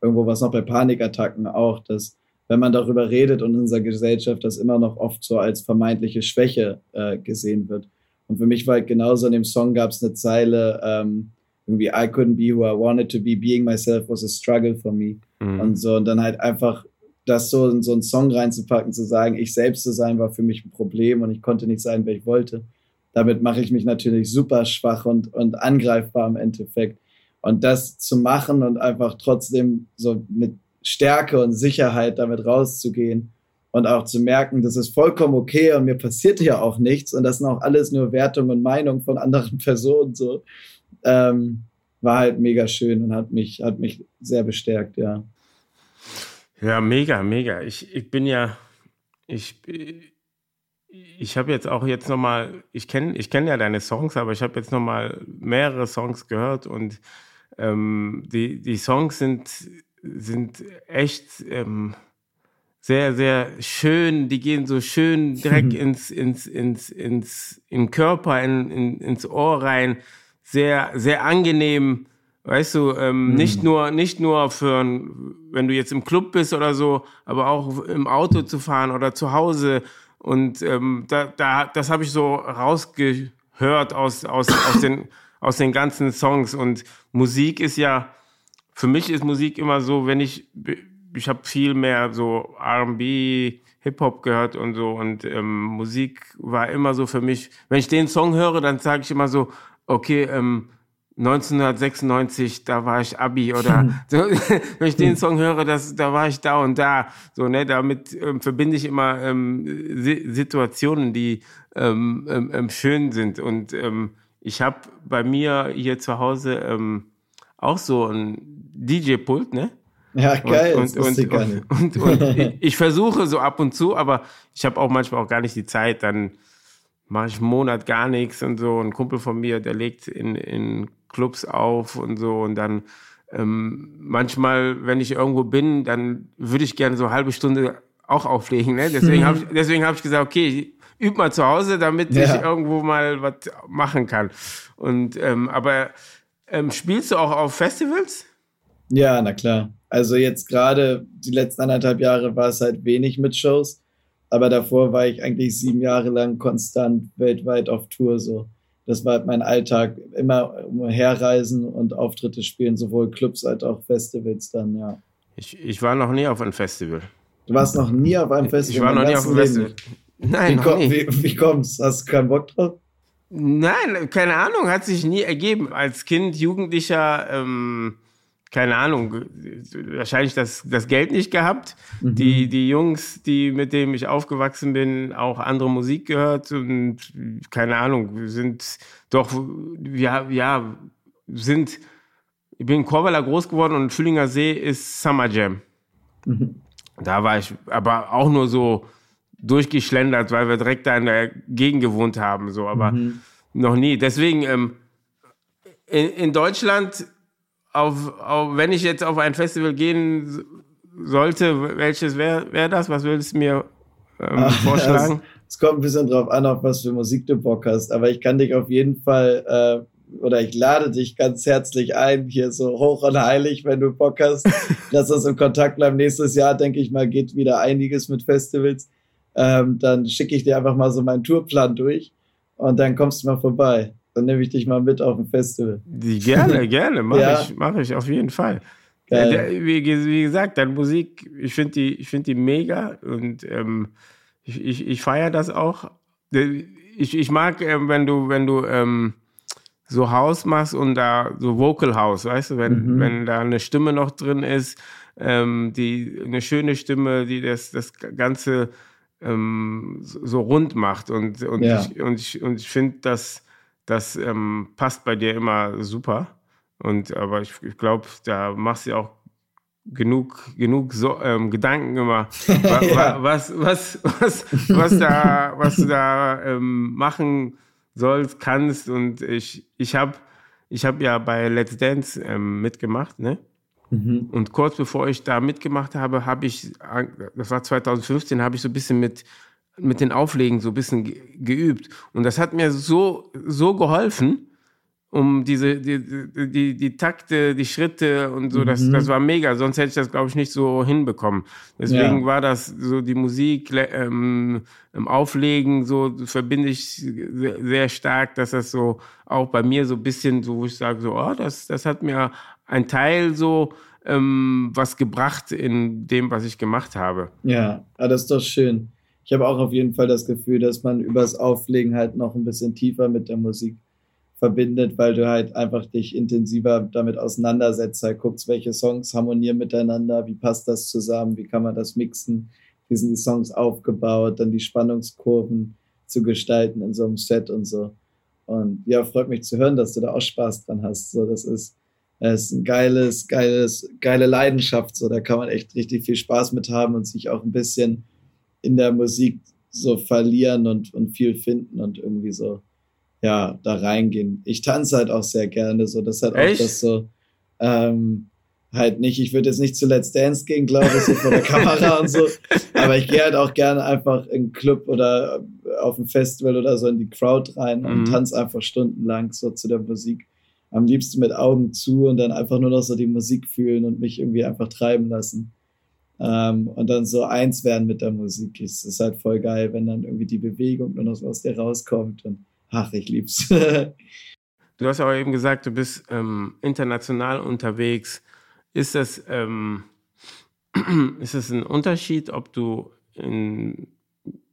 irgendwo was noch bei Panikattacken auch, dass wenn man darüber redet und in unserer Gesellschaft das immer noch oft so als vermeintliche Schwäche äh, gesehen wird. Und für mich war halt genauso in dem Song gab es eine Zeile, ähm, irgendwie I couldn't be who I wanted to be, being myself was a struggle for me. Mhm. Und so, und dann halt einfach das so in so einen Song reinzupacken, zu sagen, ich selbst zu sein, war für mich ein Problem und ich konnte nicht sein, wer ich wollte. Damit mache ich mich natürlich super schwach und, und angreifbar im Endeffekt. Und das zu machen und einfach trotzdem so mit Stärke und Sicherheit damit rauszugehen und auch zu merken, das ist vollkommen okay und mir passiert ja auch nichts und das sind auch alles nur Wertungen und Meinungen von anderen Personen so, ähm, war halt mega schön und hat mich, hat mich sehr bestärkt, ja. Ja, mega, mega. Ich, ich bin ja, ich, ich habe jetzt auch jetzt nochmal, ich kenne ich kenn ja deine Songs, aber ich habe jetzt nochmal mehrere Songs gehört und ähm, die, die Songs sind, sind echt ähm, sehr, sehr schön. Die gehen so schön direkt ins, ins, ins, ins, in den Körper, in, in, ins Ohr rein. Sehr, sehr angenehm Weißt du, ähm, mhm. nicht nur, nicht nur für, wenn du jetzt im Club bist oder so, aber auch im Auto zu fahren oder zu Hause. Und ähm, da, da, das habe ich so rausgehört aus, aus, aus, den, aus den ganzen Songs. Und Musik ist ja, für mich ist Musik immer so, wenn ich, ich habe viel mehr so R&B, Hip-Hop gehört und so. Und ähm, Musik war immer so für mich, wenn ich den Song höre, dann sage ich immer so, okay, ähm, 1996, da war ich Abi oder so, wenn ich den Song höre, das, da war ich da und da. So, ne, damit ähm, verbinde ich immer ähm, Situationen, die ähm, ähm, ähm, schön sind. Und ähm, ich habe bei mir hier zu Hause auch so ein DJ-Pult, ne? Ja, geil. Und, und, und, und, und, ich, ich versuche so ab und zu, aber ich habe auch manchmal auch gar nicht die Zeit, dann mache ich einen Monat gar nichts und so. Ein Kumpel von mir, der legt in, in Clubs auf und so und dann ähm, manchmal, wenn ich irgendwo bin, dann würde ich gerne so eine halbe Stunde auch auflegen. Ne? Deswegen habe ich, deswegen hab ich gesagt, okay, üb mal zu Hause, damit ja. ich irgendwo mal was machen kann. Und ähm, aber ähm, spielst du auch auf Festivals? Ja, na klar. Also jetzt gerade die letzten anderthalb Jahre war es halt wenig mit Shows, aber davor war ich eigentlich sieben Jahre lang konstant weltweit auf Tour so das war halt mein Alltag. Immer herreisen und Auftritte spielen, sowohl Clubs als auch Festivals dann, ja. Ich, ich war noch nie auf einem Festival. Du warst noch nie auf einem Festival? Ich war noch nie auf einem Festival. Nein, wie, noch nie. Wie, wie kommst Hast du keinen Bock drauf? Nein, keine Ahnung, hat sich nie ergeben. Als Kind, Jugendlicher, ähm, keine Ahnung, wahrscheinlich das, das Geld nicht gehabt. Mhm. Die, die Jungs, die, mit denen ich aufgewachsen bin, auch andere Musik gehört und keine Ahnung, wir sind doch, ja, ja, sind, ich bin in Korweiler groß geworden und Füllinger See ist Summer Jam. Mhm. Da war ich aber auch nur so durchgeschlendert, weil wir direkt da in der Gegend gewohnt haben, so, aber mhm. noch nie. Deswegen, ähm, in, in Deutschland auf, auf, wenn ich jetzt auf ein Festival gehen sollte, welches wäre wär das? Was würdest du mir ähm, ah, vorschlagen? Es kommt ein bisschen drauf an, auf was für Musik du Bock hast. Aber ich kann dich auf jeden Fall äh, oder ich lade dich ganz herzlich ein, hier so hoch und heilig, wenn du Bock hast. Lass uns in Kontakt bleiben. Nächstes Jahr, denke ich mal, geht wieder einiges mit Festivals. Ähm, dann schicke ich dir einfach mal so meinen Tourplan durch und dann kommst du mal vorbei. Dann nehme ich dich mal mit auf ein Festival. Gerne, gerne, mache ja. ich, mach ich auf jeden Fall. Ja, der, wie, gesagt, deine Musik, ich finde die, find die mega und ähm, ich, ich, ich feiere das auch. Ich, ich mag, äh, wenn du, wenn du ähm, so House machst und da so Vocal House, weißt du, wenn, mhm. wenn da eine Stimme noch drin ist, ähm, die eine schöne Stimme, die das, das Ganze ähm, so rund macht. Und, und, ja. ich, und ich, und ich finde, dass das ähm, passt bei dir immer super. Und aber ich, ich glaube, da machst du auch genug, genug so, ähm, Gedanken immer, wa, ja. was, was, was, was da, was du da ähm, machen sollst, kannst. Und ich, ich habe ich hab ja bei Let's Dance ähm, mitgemacht, ne? Mhm. Und kurz bevor ich da mitgemacht habe, habe ich, das war 2015, habe ich so ein bisschen mit mit den Auflegen so ein bisschen geübt. Und das hat mir so, so geholfen, um diese, die, die, die Takte, die Schritte und so, mhm. das, das war mega. Sonst hätte ich das, glaube ich, nicht so hinbekommen. Deswegen ja. war das so die Musik ähm, im Auflegen, so verbinde ich sehr, sehr, stark, dass das so auch bei mir so ein bisschen, so wo ich sage, so, oh, das, das hat mir ein Teil so ähm, was gebracht in dem, was ich gemacht habe. Ja, ah, das ist doch schön ich habe auch auf jeden Fall das Gefühl, dass man übers Auflegen halt noch ein bisschen tiefer mit der Musik verbindet, weil du halt einfach dich intensiver damit auseinandersetzt, halt guckst, welche Songs harmonieren miteinander, wie passt das zusammen, wie kann man das mixen, wie sind die Songs aufgebaut, dann die Spannungskurven zu gestalten in so einem Set und so. Und ja, freut mich zu hören, dass du da auch Spaß dran hast. So, das ist, das ist ein geiles, geiles, geile Leidenschaft. So, da kann man echt richtig viel Spaß mit haben und sich auch ein bisschen in der Musik so verlieren und, und viel finden und irgendwie so, ja, da reingehen. Ich tanze halt auch sehr gerne, so, das hat auch das so, ähm, halt nicht, ich würde jetzt nicht zu Let's Dance gehen, glaube ich, so vor der Kamera und so, aber ich gehe halt auch gerne einfach in einen Club oder auf ein Festival oder so in die Crowd rein und mhm. tanze einfach stundenlang so zu der Musik. am liebsten mit Augen zu und dann einfach nur noch so die Musik fühlen und mich irgendwie einfach treiben lassen. Ähm, und dann so eins werden mit der Musik. Es ist halt voll geil, wenn dann irgendwie die Bewegung nur noch so aus dir rauskommt und ach, ich lieb's. du hast aber eben gesagt, du bist ähm, international unterwegs. Ist das, ähm, ist das ein Unterschied, ob du in,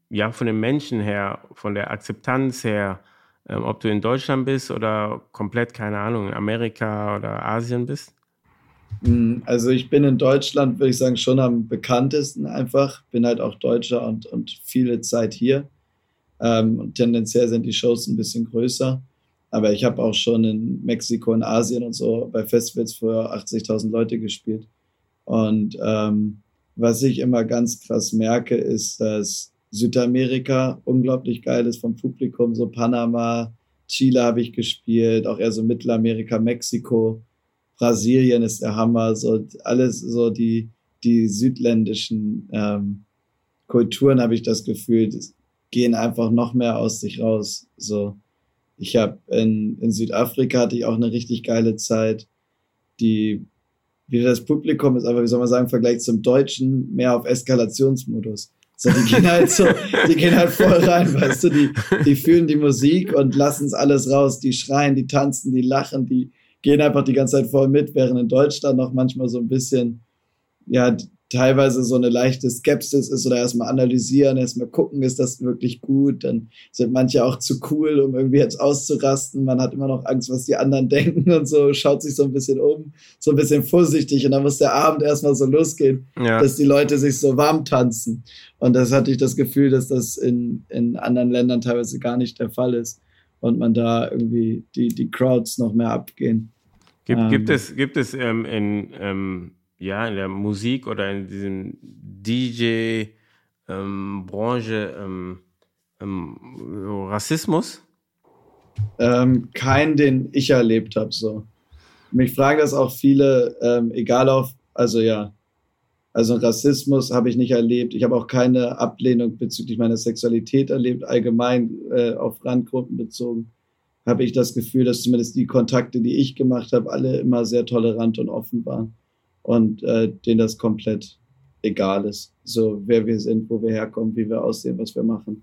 ja, von den Menschen her, von der Akzeptanz her, ähm, ob du in Deutschland bist oder komplett, keine Ahnung, in Amerika oder Asien bist? Hm, also ich bin in Deutschland, würde ich sagen, schon am bekanntesten einfach. Bin halt auch Deutscher und, und viele Zeit hier. Ähm, und tendenziell sind die Shows ein bisschen größer. Aber ich habe auch schon in Mexiko und Asien und so bei Festivals für 80.000 Leute gespielt. Und ähm, was ich immer ganz krass merke, ist, dass Südamerika unglaublich geil ist vom Publikum, so Panama, Chile habe ich gespielt, auch eher so Mittelamerika, Mexiko, Brasilien ist der Hammer, so alles so die, die südländischen ähm, Kulturen habe ich das Gefühl, gehen einfach noch mehr aus sich raus. So, ich habe in, in Südafrika hatte ich auch eine richtig geile Zeit. Die wieder das Publikum ist aber, wie soll man sagen, im Vergleich zum Deutschen mehr auf Eskalationsmodus. So, die gehen halt so, die gehen halt voll rein, weißt du, die, die fühlen die Musik und lassen es alles raus. Die schreien, die tanzen, die lachen, die gehen einfach die ganze Zeit voll mit, während in Deutschland noch manchmal so ein bisschen, ja, teilweise so eine leichte Skepsis ist oder erstmal analysieren, erstmal gucken, ist das wirklich gut. Dann sind manche auch zu cool, um irgendwie jetzt auszurasten. Man hat immer noch Angst, was die anderen denken und so, schaut sich so ein bisschen um, so ein bisschen vorsichtig und dann muss der Abend erstmal so losgehen, ja. dass die Leute sich so warm tanzen. Und das hatte ich das Gefühl, dass das in, in anderen Ländern teilweise gar nicht der Fall ist und man da irgendwie die, die Crowds noch mehr abgehen. Gibt, ähm, gibt es, gibt es ähm, in ähm ja, in der Musik oder in diesem DJ-Branche ähm, ähm, ähm, Rassismus? Ähm, kein, den ich erlebt habe. So. Mich fragen das auch viele, egal auf, also ja, also Rassismus habe ich nicht erlebt. Ich habe auch keine Ablehnung bezüglich meiner Sexualität erlebt, allgemein äh, auf Randgruppen bezogen. Habe ich das Gefühl, dass zumindest die Kontakte, die ich gemacht habe, alle immer sehr tolerant und offen waren und äh, denen das komplett egal ist. So, wer wir sind, wo wir herkommen, wie wir aussehen, was wir machen.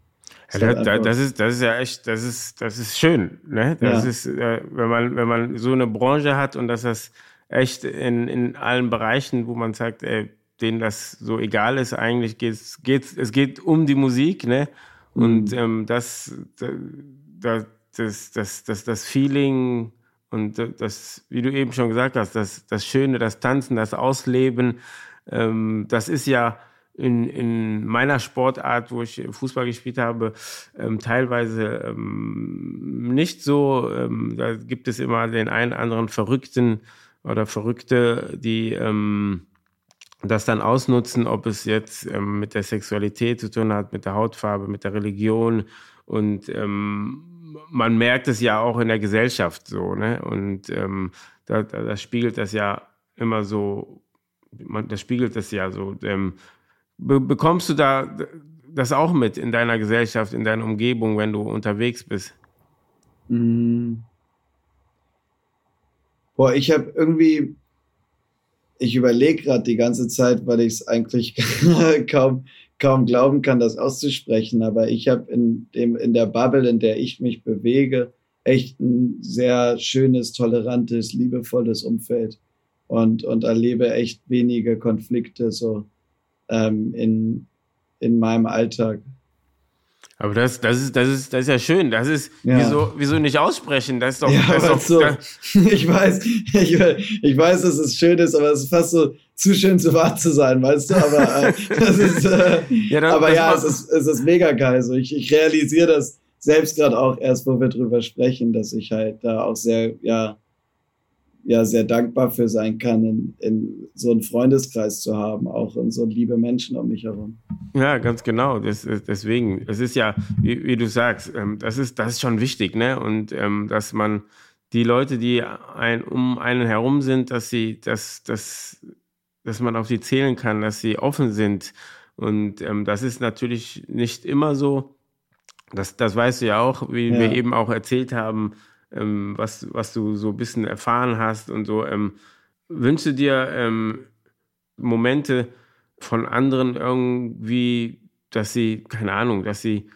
Ja, das, halt das, ist, das ist ja echt, das ist, das ist schön, ne? Das ja. ist, äh, wenn man, wenn man so eine Branche hat und dass das echt in, in allen Bereichen, wo man sagt, ey, denen das so egal ist, eigentlich geht's, geht's, es geht um die Musik, ne? Und mhm. ähm, das, das, das, das, das, das Feeling und das, wie du eben schon gesagt hast, das, das Schöne, das Tanzen, das Ausleben, ähm, das ist ja in, in meiner Sportart, wo ich Fußball gespielt habe, ähm, teilweise ähm, nicht so. Ähm, da gibt es immer den einen anderen Verrückten oder Verrückte, die ähm, das dann ausnutzen, ob es jetzt ähm, mit der Sexualität zu tun hat, mit der Hautfarbe, mit der Religion und ähm, man merkt es ja auch in der Gesellschaft so, ne? Und ähm, da, da, das spiegelt das ja immer so, das spiegelt das ja so. Ähm, be bekommst du da das auch mit in deiner Gesellschaft, in deiner Umgebung, wenn du unterwegs bist? Mm. Boah, ich habe irgendwie, ich überlege gerade die ganze Zeit, weil ich es eigentlich kaum, kaum glauben kann, das auszusprechen. Aber ich habe in, dem, in der Bubble, in der ich mich bewege, echt ein sehr schönes, tolerantes, liebevolles Umfeld und, und erlebe echt wenige Konflikte so ähm, in, in meinem Alltag. Aber das, das, ist, das, ist, das ist ja schön. Das ist, ja. wieso, wieso nicht aussprechen? Das ist doch. Ja, das ist doch so, ich weiß, ich, ich weiß, dass es schön ist, aber es ist fast so zu schön zu wahr zu sein, weißt du? Aber, äh, das ist, äh, ja, das, aber das ja, es ist, es ist mega geil. So, ich, ich realisiere das selbst gerade auch erst, wo wir drüber sprechen, dass ich halt da auch sehr, ja, ja sehr dankbar für sein kann, in, in so einen Freundeskreis zu haben, auch und so liebe Menschen um mich herum. Ja, ganz genau. Das, deswegen, es ist ja, wie, wie, du sagst, ähm, das ist, das ist schon wichtig, ne? Und ähm, dass man die Leute, die ein, um einen herum sind, dass sie, dass, dass, dass man auf sie zählen kann, dass sie offen sind. Und ähm, das ist natürlich nicht immer so. Das, das weißt du ja auch, wie ja. wir eben auch erzählt haben, was, was du so ein bisschen erfahren hast und so. Ähm, wünschst du dir Momente von anderen irgendwie, dass sie, keine Ahnung, dass sie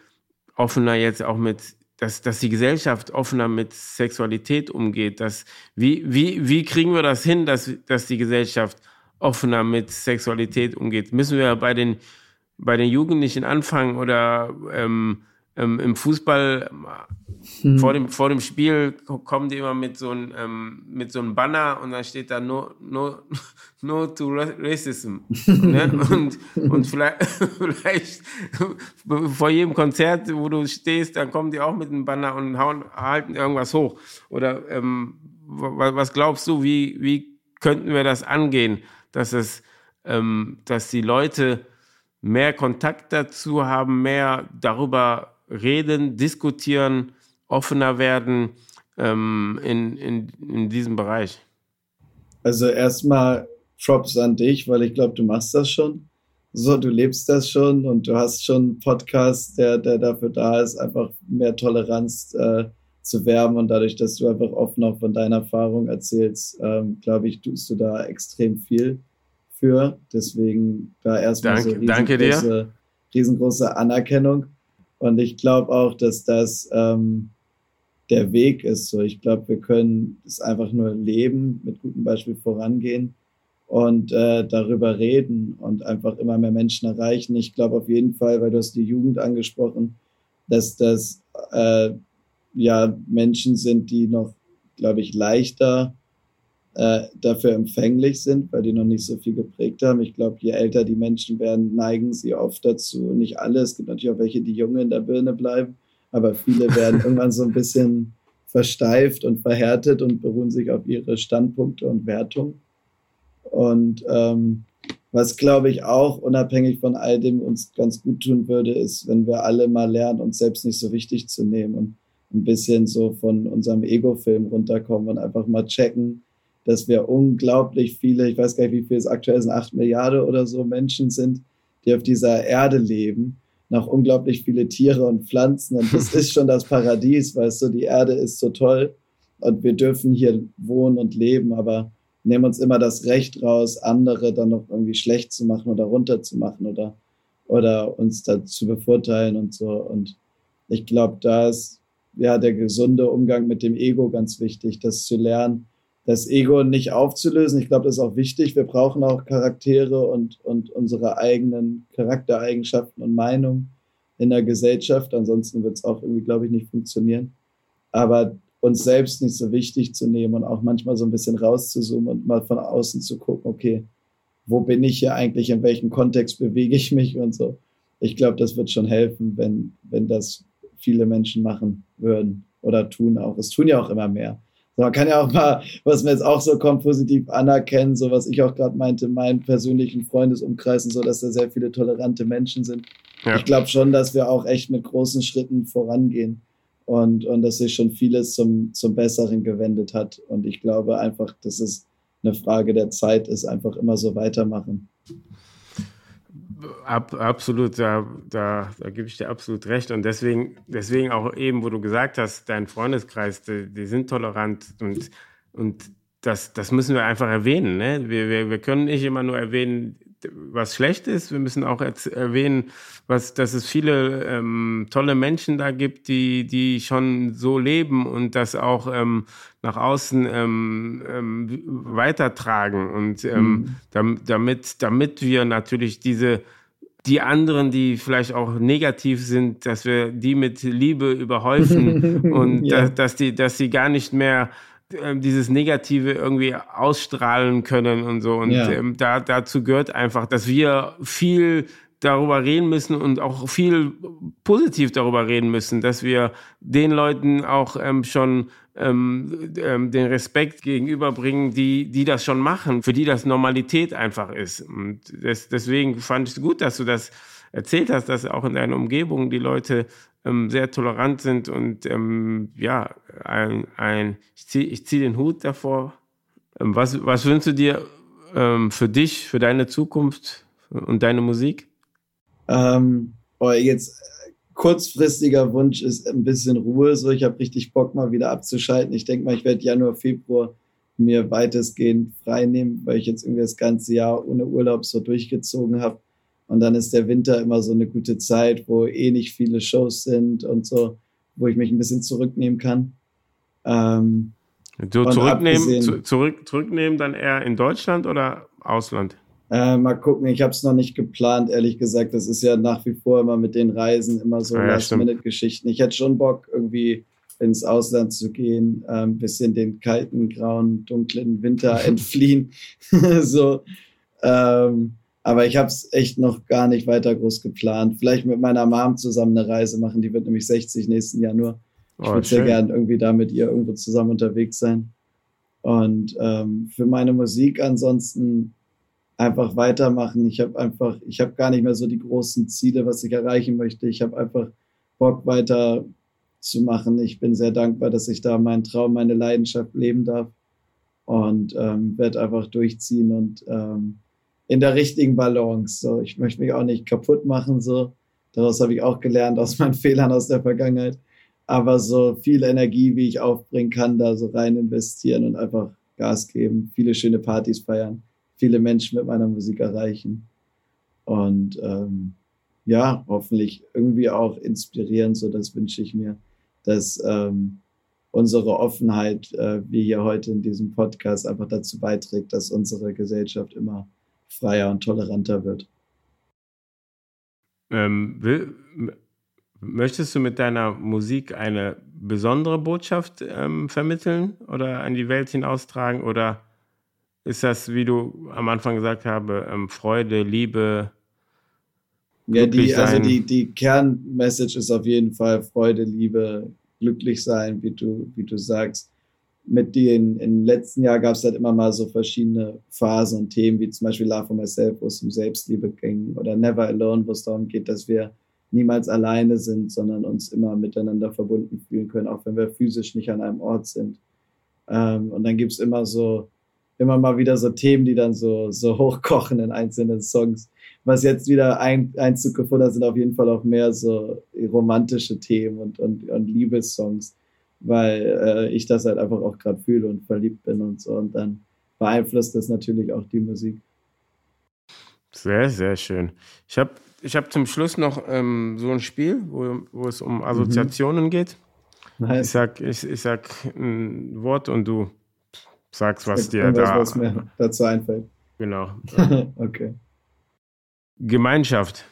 offener jetzt auch mit, dass, dass die Gesellschaft offener mit Sexualität umgeht. Dass, wie, wie, wie kriegen wir das hin, dass, dass die Gesellschaft offener mit Sexualität umgeht? Müssen wir bei den, bei den Jugendlichen anfangen oder ähm, ähm, im Fußball hm. vor, dem, vor dem Spiel kommen die immer mit so einem ähm, mit so einem Banner und da steht da no, no, no to racism. ne? und, und vielleicht, vielleicht vor jedem Konzert, wo du stehst, dann kommen die auch mit einem Banner und hauen, halten irgendwas hoch. Oder ähm, was glaubst du, wie, wie könnten wir das angehen, dass es, ähm, dass die Leute mehr Kontakt dazu haben, mehr darüber reden, diskutieren, offener werden ähm, in, in, in diesem Bereich? Also erstmal Props an dich, weil ich glaube, du machst das schon. So, du lebst das schon und du hast schon einen Podcast, der, der dafür da ist, einfach mehr Toleranz äh, zu werben und dadurch, dass du einfach offen auch von deiner Erfahrung erzählst, ähm, glaube ich, tust du da extrem viel für. Deswegen da erstmal Dank, so riesengroße, riesengroße Anerkennung. Und ich glaube auch, dass das ähm, der Weg ist. So, ich glaube, wir können es einfach nur leben, mit gutem Beispiel vorangehen und äh, darüber reden und einfach immer mehr Menschen erreichen. Ich glaube auf jeden Fall, weil du hast die Jugend angesprochen, dass das äh, ja Menschen sind, die noch, glaube ich, leichter äh, dafür empfänglich sind, weil die noch nicht so viel geprägt haben. Ich glaube, je älter die Menschen werden, neigen sie oft dazu. Nicht alle, es gibt natürlich auch welche, die jung in der Birne bleiben, aber viele werden irgendwann so ein bisschen versteift und verhärtet und beruhen sich auf ihre Standpunkte und Wertung. Und ähm, was, glaube ich, auch unabhängig von all dem uns ganz gut tun würde, ist, wenn wir alle mal lernen, uns selbst nicht so wichtig zu nehmen und ein bisschen so von unserem Ego-Film runterkommen und einfach mal checken, dass wir unglaublich viele, ich weiß gar nicht, wie viel es aktuell sind, acht Milliarden oder so Menschen sind, die auf dieser Erde leben, noch unglaublich viele Tiere und Pflanzen. Und das ist schon das Paradies, weißt du, die Erde ist so toll und wir dürfen hier wohnen und leben, aber nehmen uns immer das Recht raus, andere dann noch irgendwie schlecht zu machen oder runterzumachen oder, oder uns da zu bevorteilen und so. Und ich glaube, da ist ja der gesunde Umgang mit dem Ego ganz wichtig, das zu lernen, das Ego nicht aufzulösen. Ich glaube, das ist auch wichtig. Wir brauchen auch Charaktere und, und unsere eigenen Charaktereigenschaften und Meinungen in der Gesellschaft. Ansonsten wird es auch irgendwie, glaube ich, nicht funktionieren. Aber uns selbst nicht so wichtig zu nehmen und auch manchmal so ein bisschen rauszuzoomen und mal von außen zu gucken, okay, wo bin ich hier eigentlich, in welchem Kontext bewege ich mich und so. Ich glaube, das wird schon helfen, wenn, wenn das viele Menschen machen würden oder tun auch. Es tun ja auch immer mehr. Man kann ja auch mal, was mir jetzt auch so kommt, positiv anerkennen, so was ich auch gerade meinte, meinen persönlichen Freundesumkreisen, so dass da sehr viele tolerante Menschen sind. Ja. Ich glaube schon, dass wir auch echt mit großen Schritten vorangehen und, und dass sich schon vieles zum, zum Besseren gewendet hat. Und ich glaube einfach, dass es eine Frage der Zeit ist, einfach immer so weitermachen. Ab, absolut, da, da, da gebe ich dir absolut recht. Und deswegen, deswegen auch eben, wo du gesagt hast, dein Freundeskreis, die, die sind tolerant und, und das, das müssen wir einfach erwähnen. Ne? Wir, wir, wir können nicht immer nur erwähnen, was schlecht ist. Wir müssen auch erwähnen, was, dass es viele ähm, tolle Menschen da gibt, die, die schon so leben und das auch ähm, nach außen ähm, ähm, weitertragen. Und ähm, mhm. damit, damit wir natürlich diese die anderen, die vielleicht auch negativ sind, dass wir die mit Liebe überhäufen und ja. dass, dass die, dass sie gar nicht mehr dieses Negative irgendwie ausstrahlen können und so. Und ja. ähm, da, dazu gehört einfach, dass wir viel darüber reden müssen und auch viel positiv darüber reden müssen, dass wir den Leuten auch ähm, schon ähm, ähm, den Respekt gegenüberbringen, die, die das schon machen, für die das Normalität einfach ist. Und das, deswegen fand ich es gut, dass du das erzählt hast, dass auch in deiner Umgebung die Leute ähm, sehr tolerant sind und ähm, ja, ein, ein ich ziehe zieh den Hut davor. Ähm, was, was wünschst du dir ähm, für dich, für deine Zukunft und deine Musik? Ähm, jetzt kurzfristiger Wunsch ist ein bisschen Ruhe. So, ich habe richtig Bock, mal wieder abzuschalten. Ich denke mal, ich werde Januar, Februar mir weitestgehend frei nehmen, weil ich jetzt irgendwie das ganze Jahr ohne Urlaub so durchgezogen habe. Und dann ist der Winter immer so eine gute Zeit, wo eh nicht viele Shows sind und so, wo ich mich ein bisschen zurücknehmen kann. Ähm, so zurücknehmen, zu, zurück, zurücknehmen dann eher in Deutschland oder Ausland? Äh, mal gucken, ich habe es noch nicht geplant, ehrlich gesagt. Das ist ja nach wie vor immer mit den Reisen immer so ah, ja, Last-Minute-Geschichten. Ich hätte schon Bock, irgendwie ins Ausland zu gehen, ein bisschen den kalten, grauen, dunklen Winter entfliehen. so. Ähm, aber ich habe es echt noch gar nicht weiter groß geplant. Vielleicht mit meiner Mom zusammen eine Reise machen. Die wird nämlich 60 nächsten Januar. Ich oh, würde sehr gerne irgendwie da mit ihr irgendwo zusammen unterwegs sein. Und ähm, für meine Musik ansonsten einfach weitermachen. Ich habe einfach, ich habe gar nicht mehr so die großen Ziele, was ich erreichen möchte. Ich habe einfach Bock weiter zu machen. Ich bin sehr dankbar, dass ich da meinen Traum, meine Leidenschaft leben darf und ähm, werde einfach durchziehen und ähm, in der richtigen Balance. So, ich möchte mich auch nicht kaputt machen. So, daraus habe ich auch gelernt aus meinen Fehlern aus der Vergangenheit. Aber so viel Energie, wie ich aufbringen kann, da so rein investieren und einfach Gas geben, viele schöne Partys feiern viele Menschen mit meiner Musik erreichen. Und ähm, ja, hoffentlich irgendwie auch inspirieren, so das wünsche ich mir, dass ähm, unsere Offenheit, äh, wie hier heute in diesem Podcast, einfach dazu beiträgt, dass unsere Gesellschaft immer freier und toleranter wird. Ähm, will, möchtest du mit deiner Musik eine besondere Botschaft ähm, vermitteln oder an die Welt hinaustragen oder ist das, wie du am Anfang gesagt habe, ähm, Freude, Liebe? Ja, die, also die, die Kernmessage ist auf jeden Fall Freude, Liebe, glücklich sein, wie du, wie du sagst. Mit den, im letzten Jahr gab es halt immer mal so verschiedene Phasen und Themen, wie zum Beispiel Love for Myself, wo es um Selbstliebe ging, oder Never Alone, wo es darum geht, dass wir niemals alleine sind, sondern uns immer miteinander verbunden fühlen können, auch wenn wir physisch nicht an einem Ort sind. Ähm, und dann gibt es immer so immer mal wieder so Themen, die dann so, so hochkochen in einzelnen Songs. Was jetzt wieder ein, Einzug gefunden hat, sind auf jeden Fall auch mehr so romantische Themen und, und, und Liebessongs, weil äh, ich das halt einfach auch gerade fühle und verliebt bin und so. Und dann beeinflusst das natürlich auch die Musik. Sehr, sehr schön. Ich habe ich hab zum Schluss noch ähm, so ein Spiel, wo, wo es um Assoziationen mhm. geht. Nice. Ich sag, ich, ich sag ein Wort und du sagst, was dir da was mir dazu einfällt. Genau. okay. Gemeinschaft.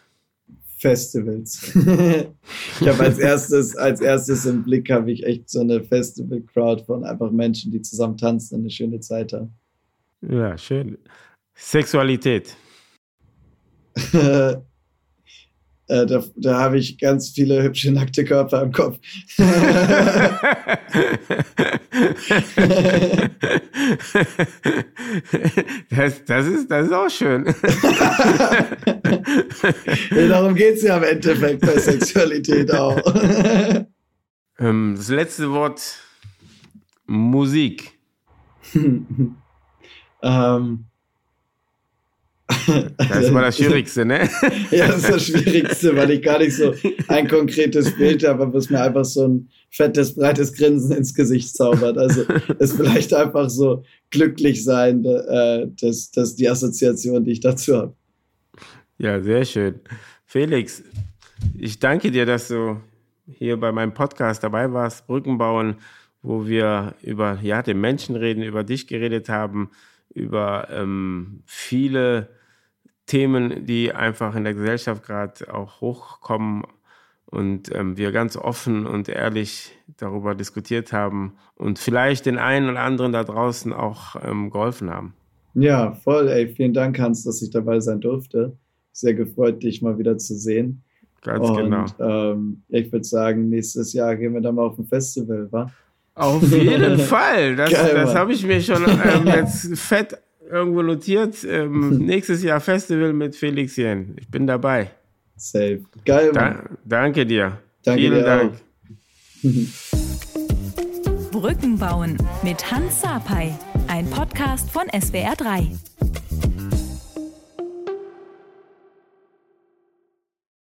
Festivals. ich habe als erstes, als erstes im Blick habe ich echt so eine Festival-Crowd von einfach Menschen, die zusammen tanzen und eine schöne Zeit haben. Ja, schön. Sexualität. Äh, da, da habe ich ganz viele hübsche nackte Körper im Kopf. das, das, ist, das ist auch schön. darum geht es ja im Endeffekt bei Sexualität auch. Ähm, das letzte Wort Musik. ähm, das ist mal das Schwierigste, ne? ja, das ist das Schwierigste, weil ich gar nicht so ein konkretes Bild habe, was mir einfach so ein fettes, breites Grinsen ins Gesicht zaubert. Also es vielleicht einfach so glücklich sein, äh, das, das die Assoziation, die ich dazu habe. Ja, sehr schön. Felix, ich danke dir, dass du hier bei meinem Podcast dabei warst, Brücken bauen, wo wir über ja, den Menschen reden, über dich geredet haben, über ähm, viele Themen, die einfach in der Gesellschaft gerade auch hochkommen und ähm, wir ganz offen und ehrlich darüber diskutiert haben und vielleicht den einen oder anderen da draußen auch ähm, geholfen haben. Ja, voll, ey. Vielen Dank, Hans, dass ich dabei sein durfte. Sehr gefreut, dich mal wieder zu sehen. Ganz und, genau. Ähm, ich würde sagen, nächstes Jahr gehen wir dann mal auf ein Festival, wa? Auf jeden Fall. Das, das habe ich mir schon ähm, jetzt fett irgendwo notiert. Ähm, nächstes Jahr Festival mit Felix Jen. Ich bin dabei. Safe. Geil, Mann. Da, danke dir. Danke Vielen dir Dank. Brücken bauen mit Hans Sapai. Ein Podcast von SWR3.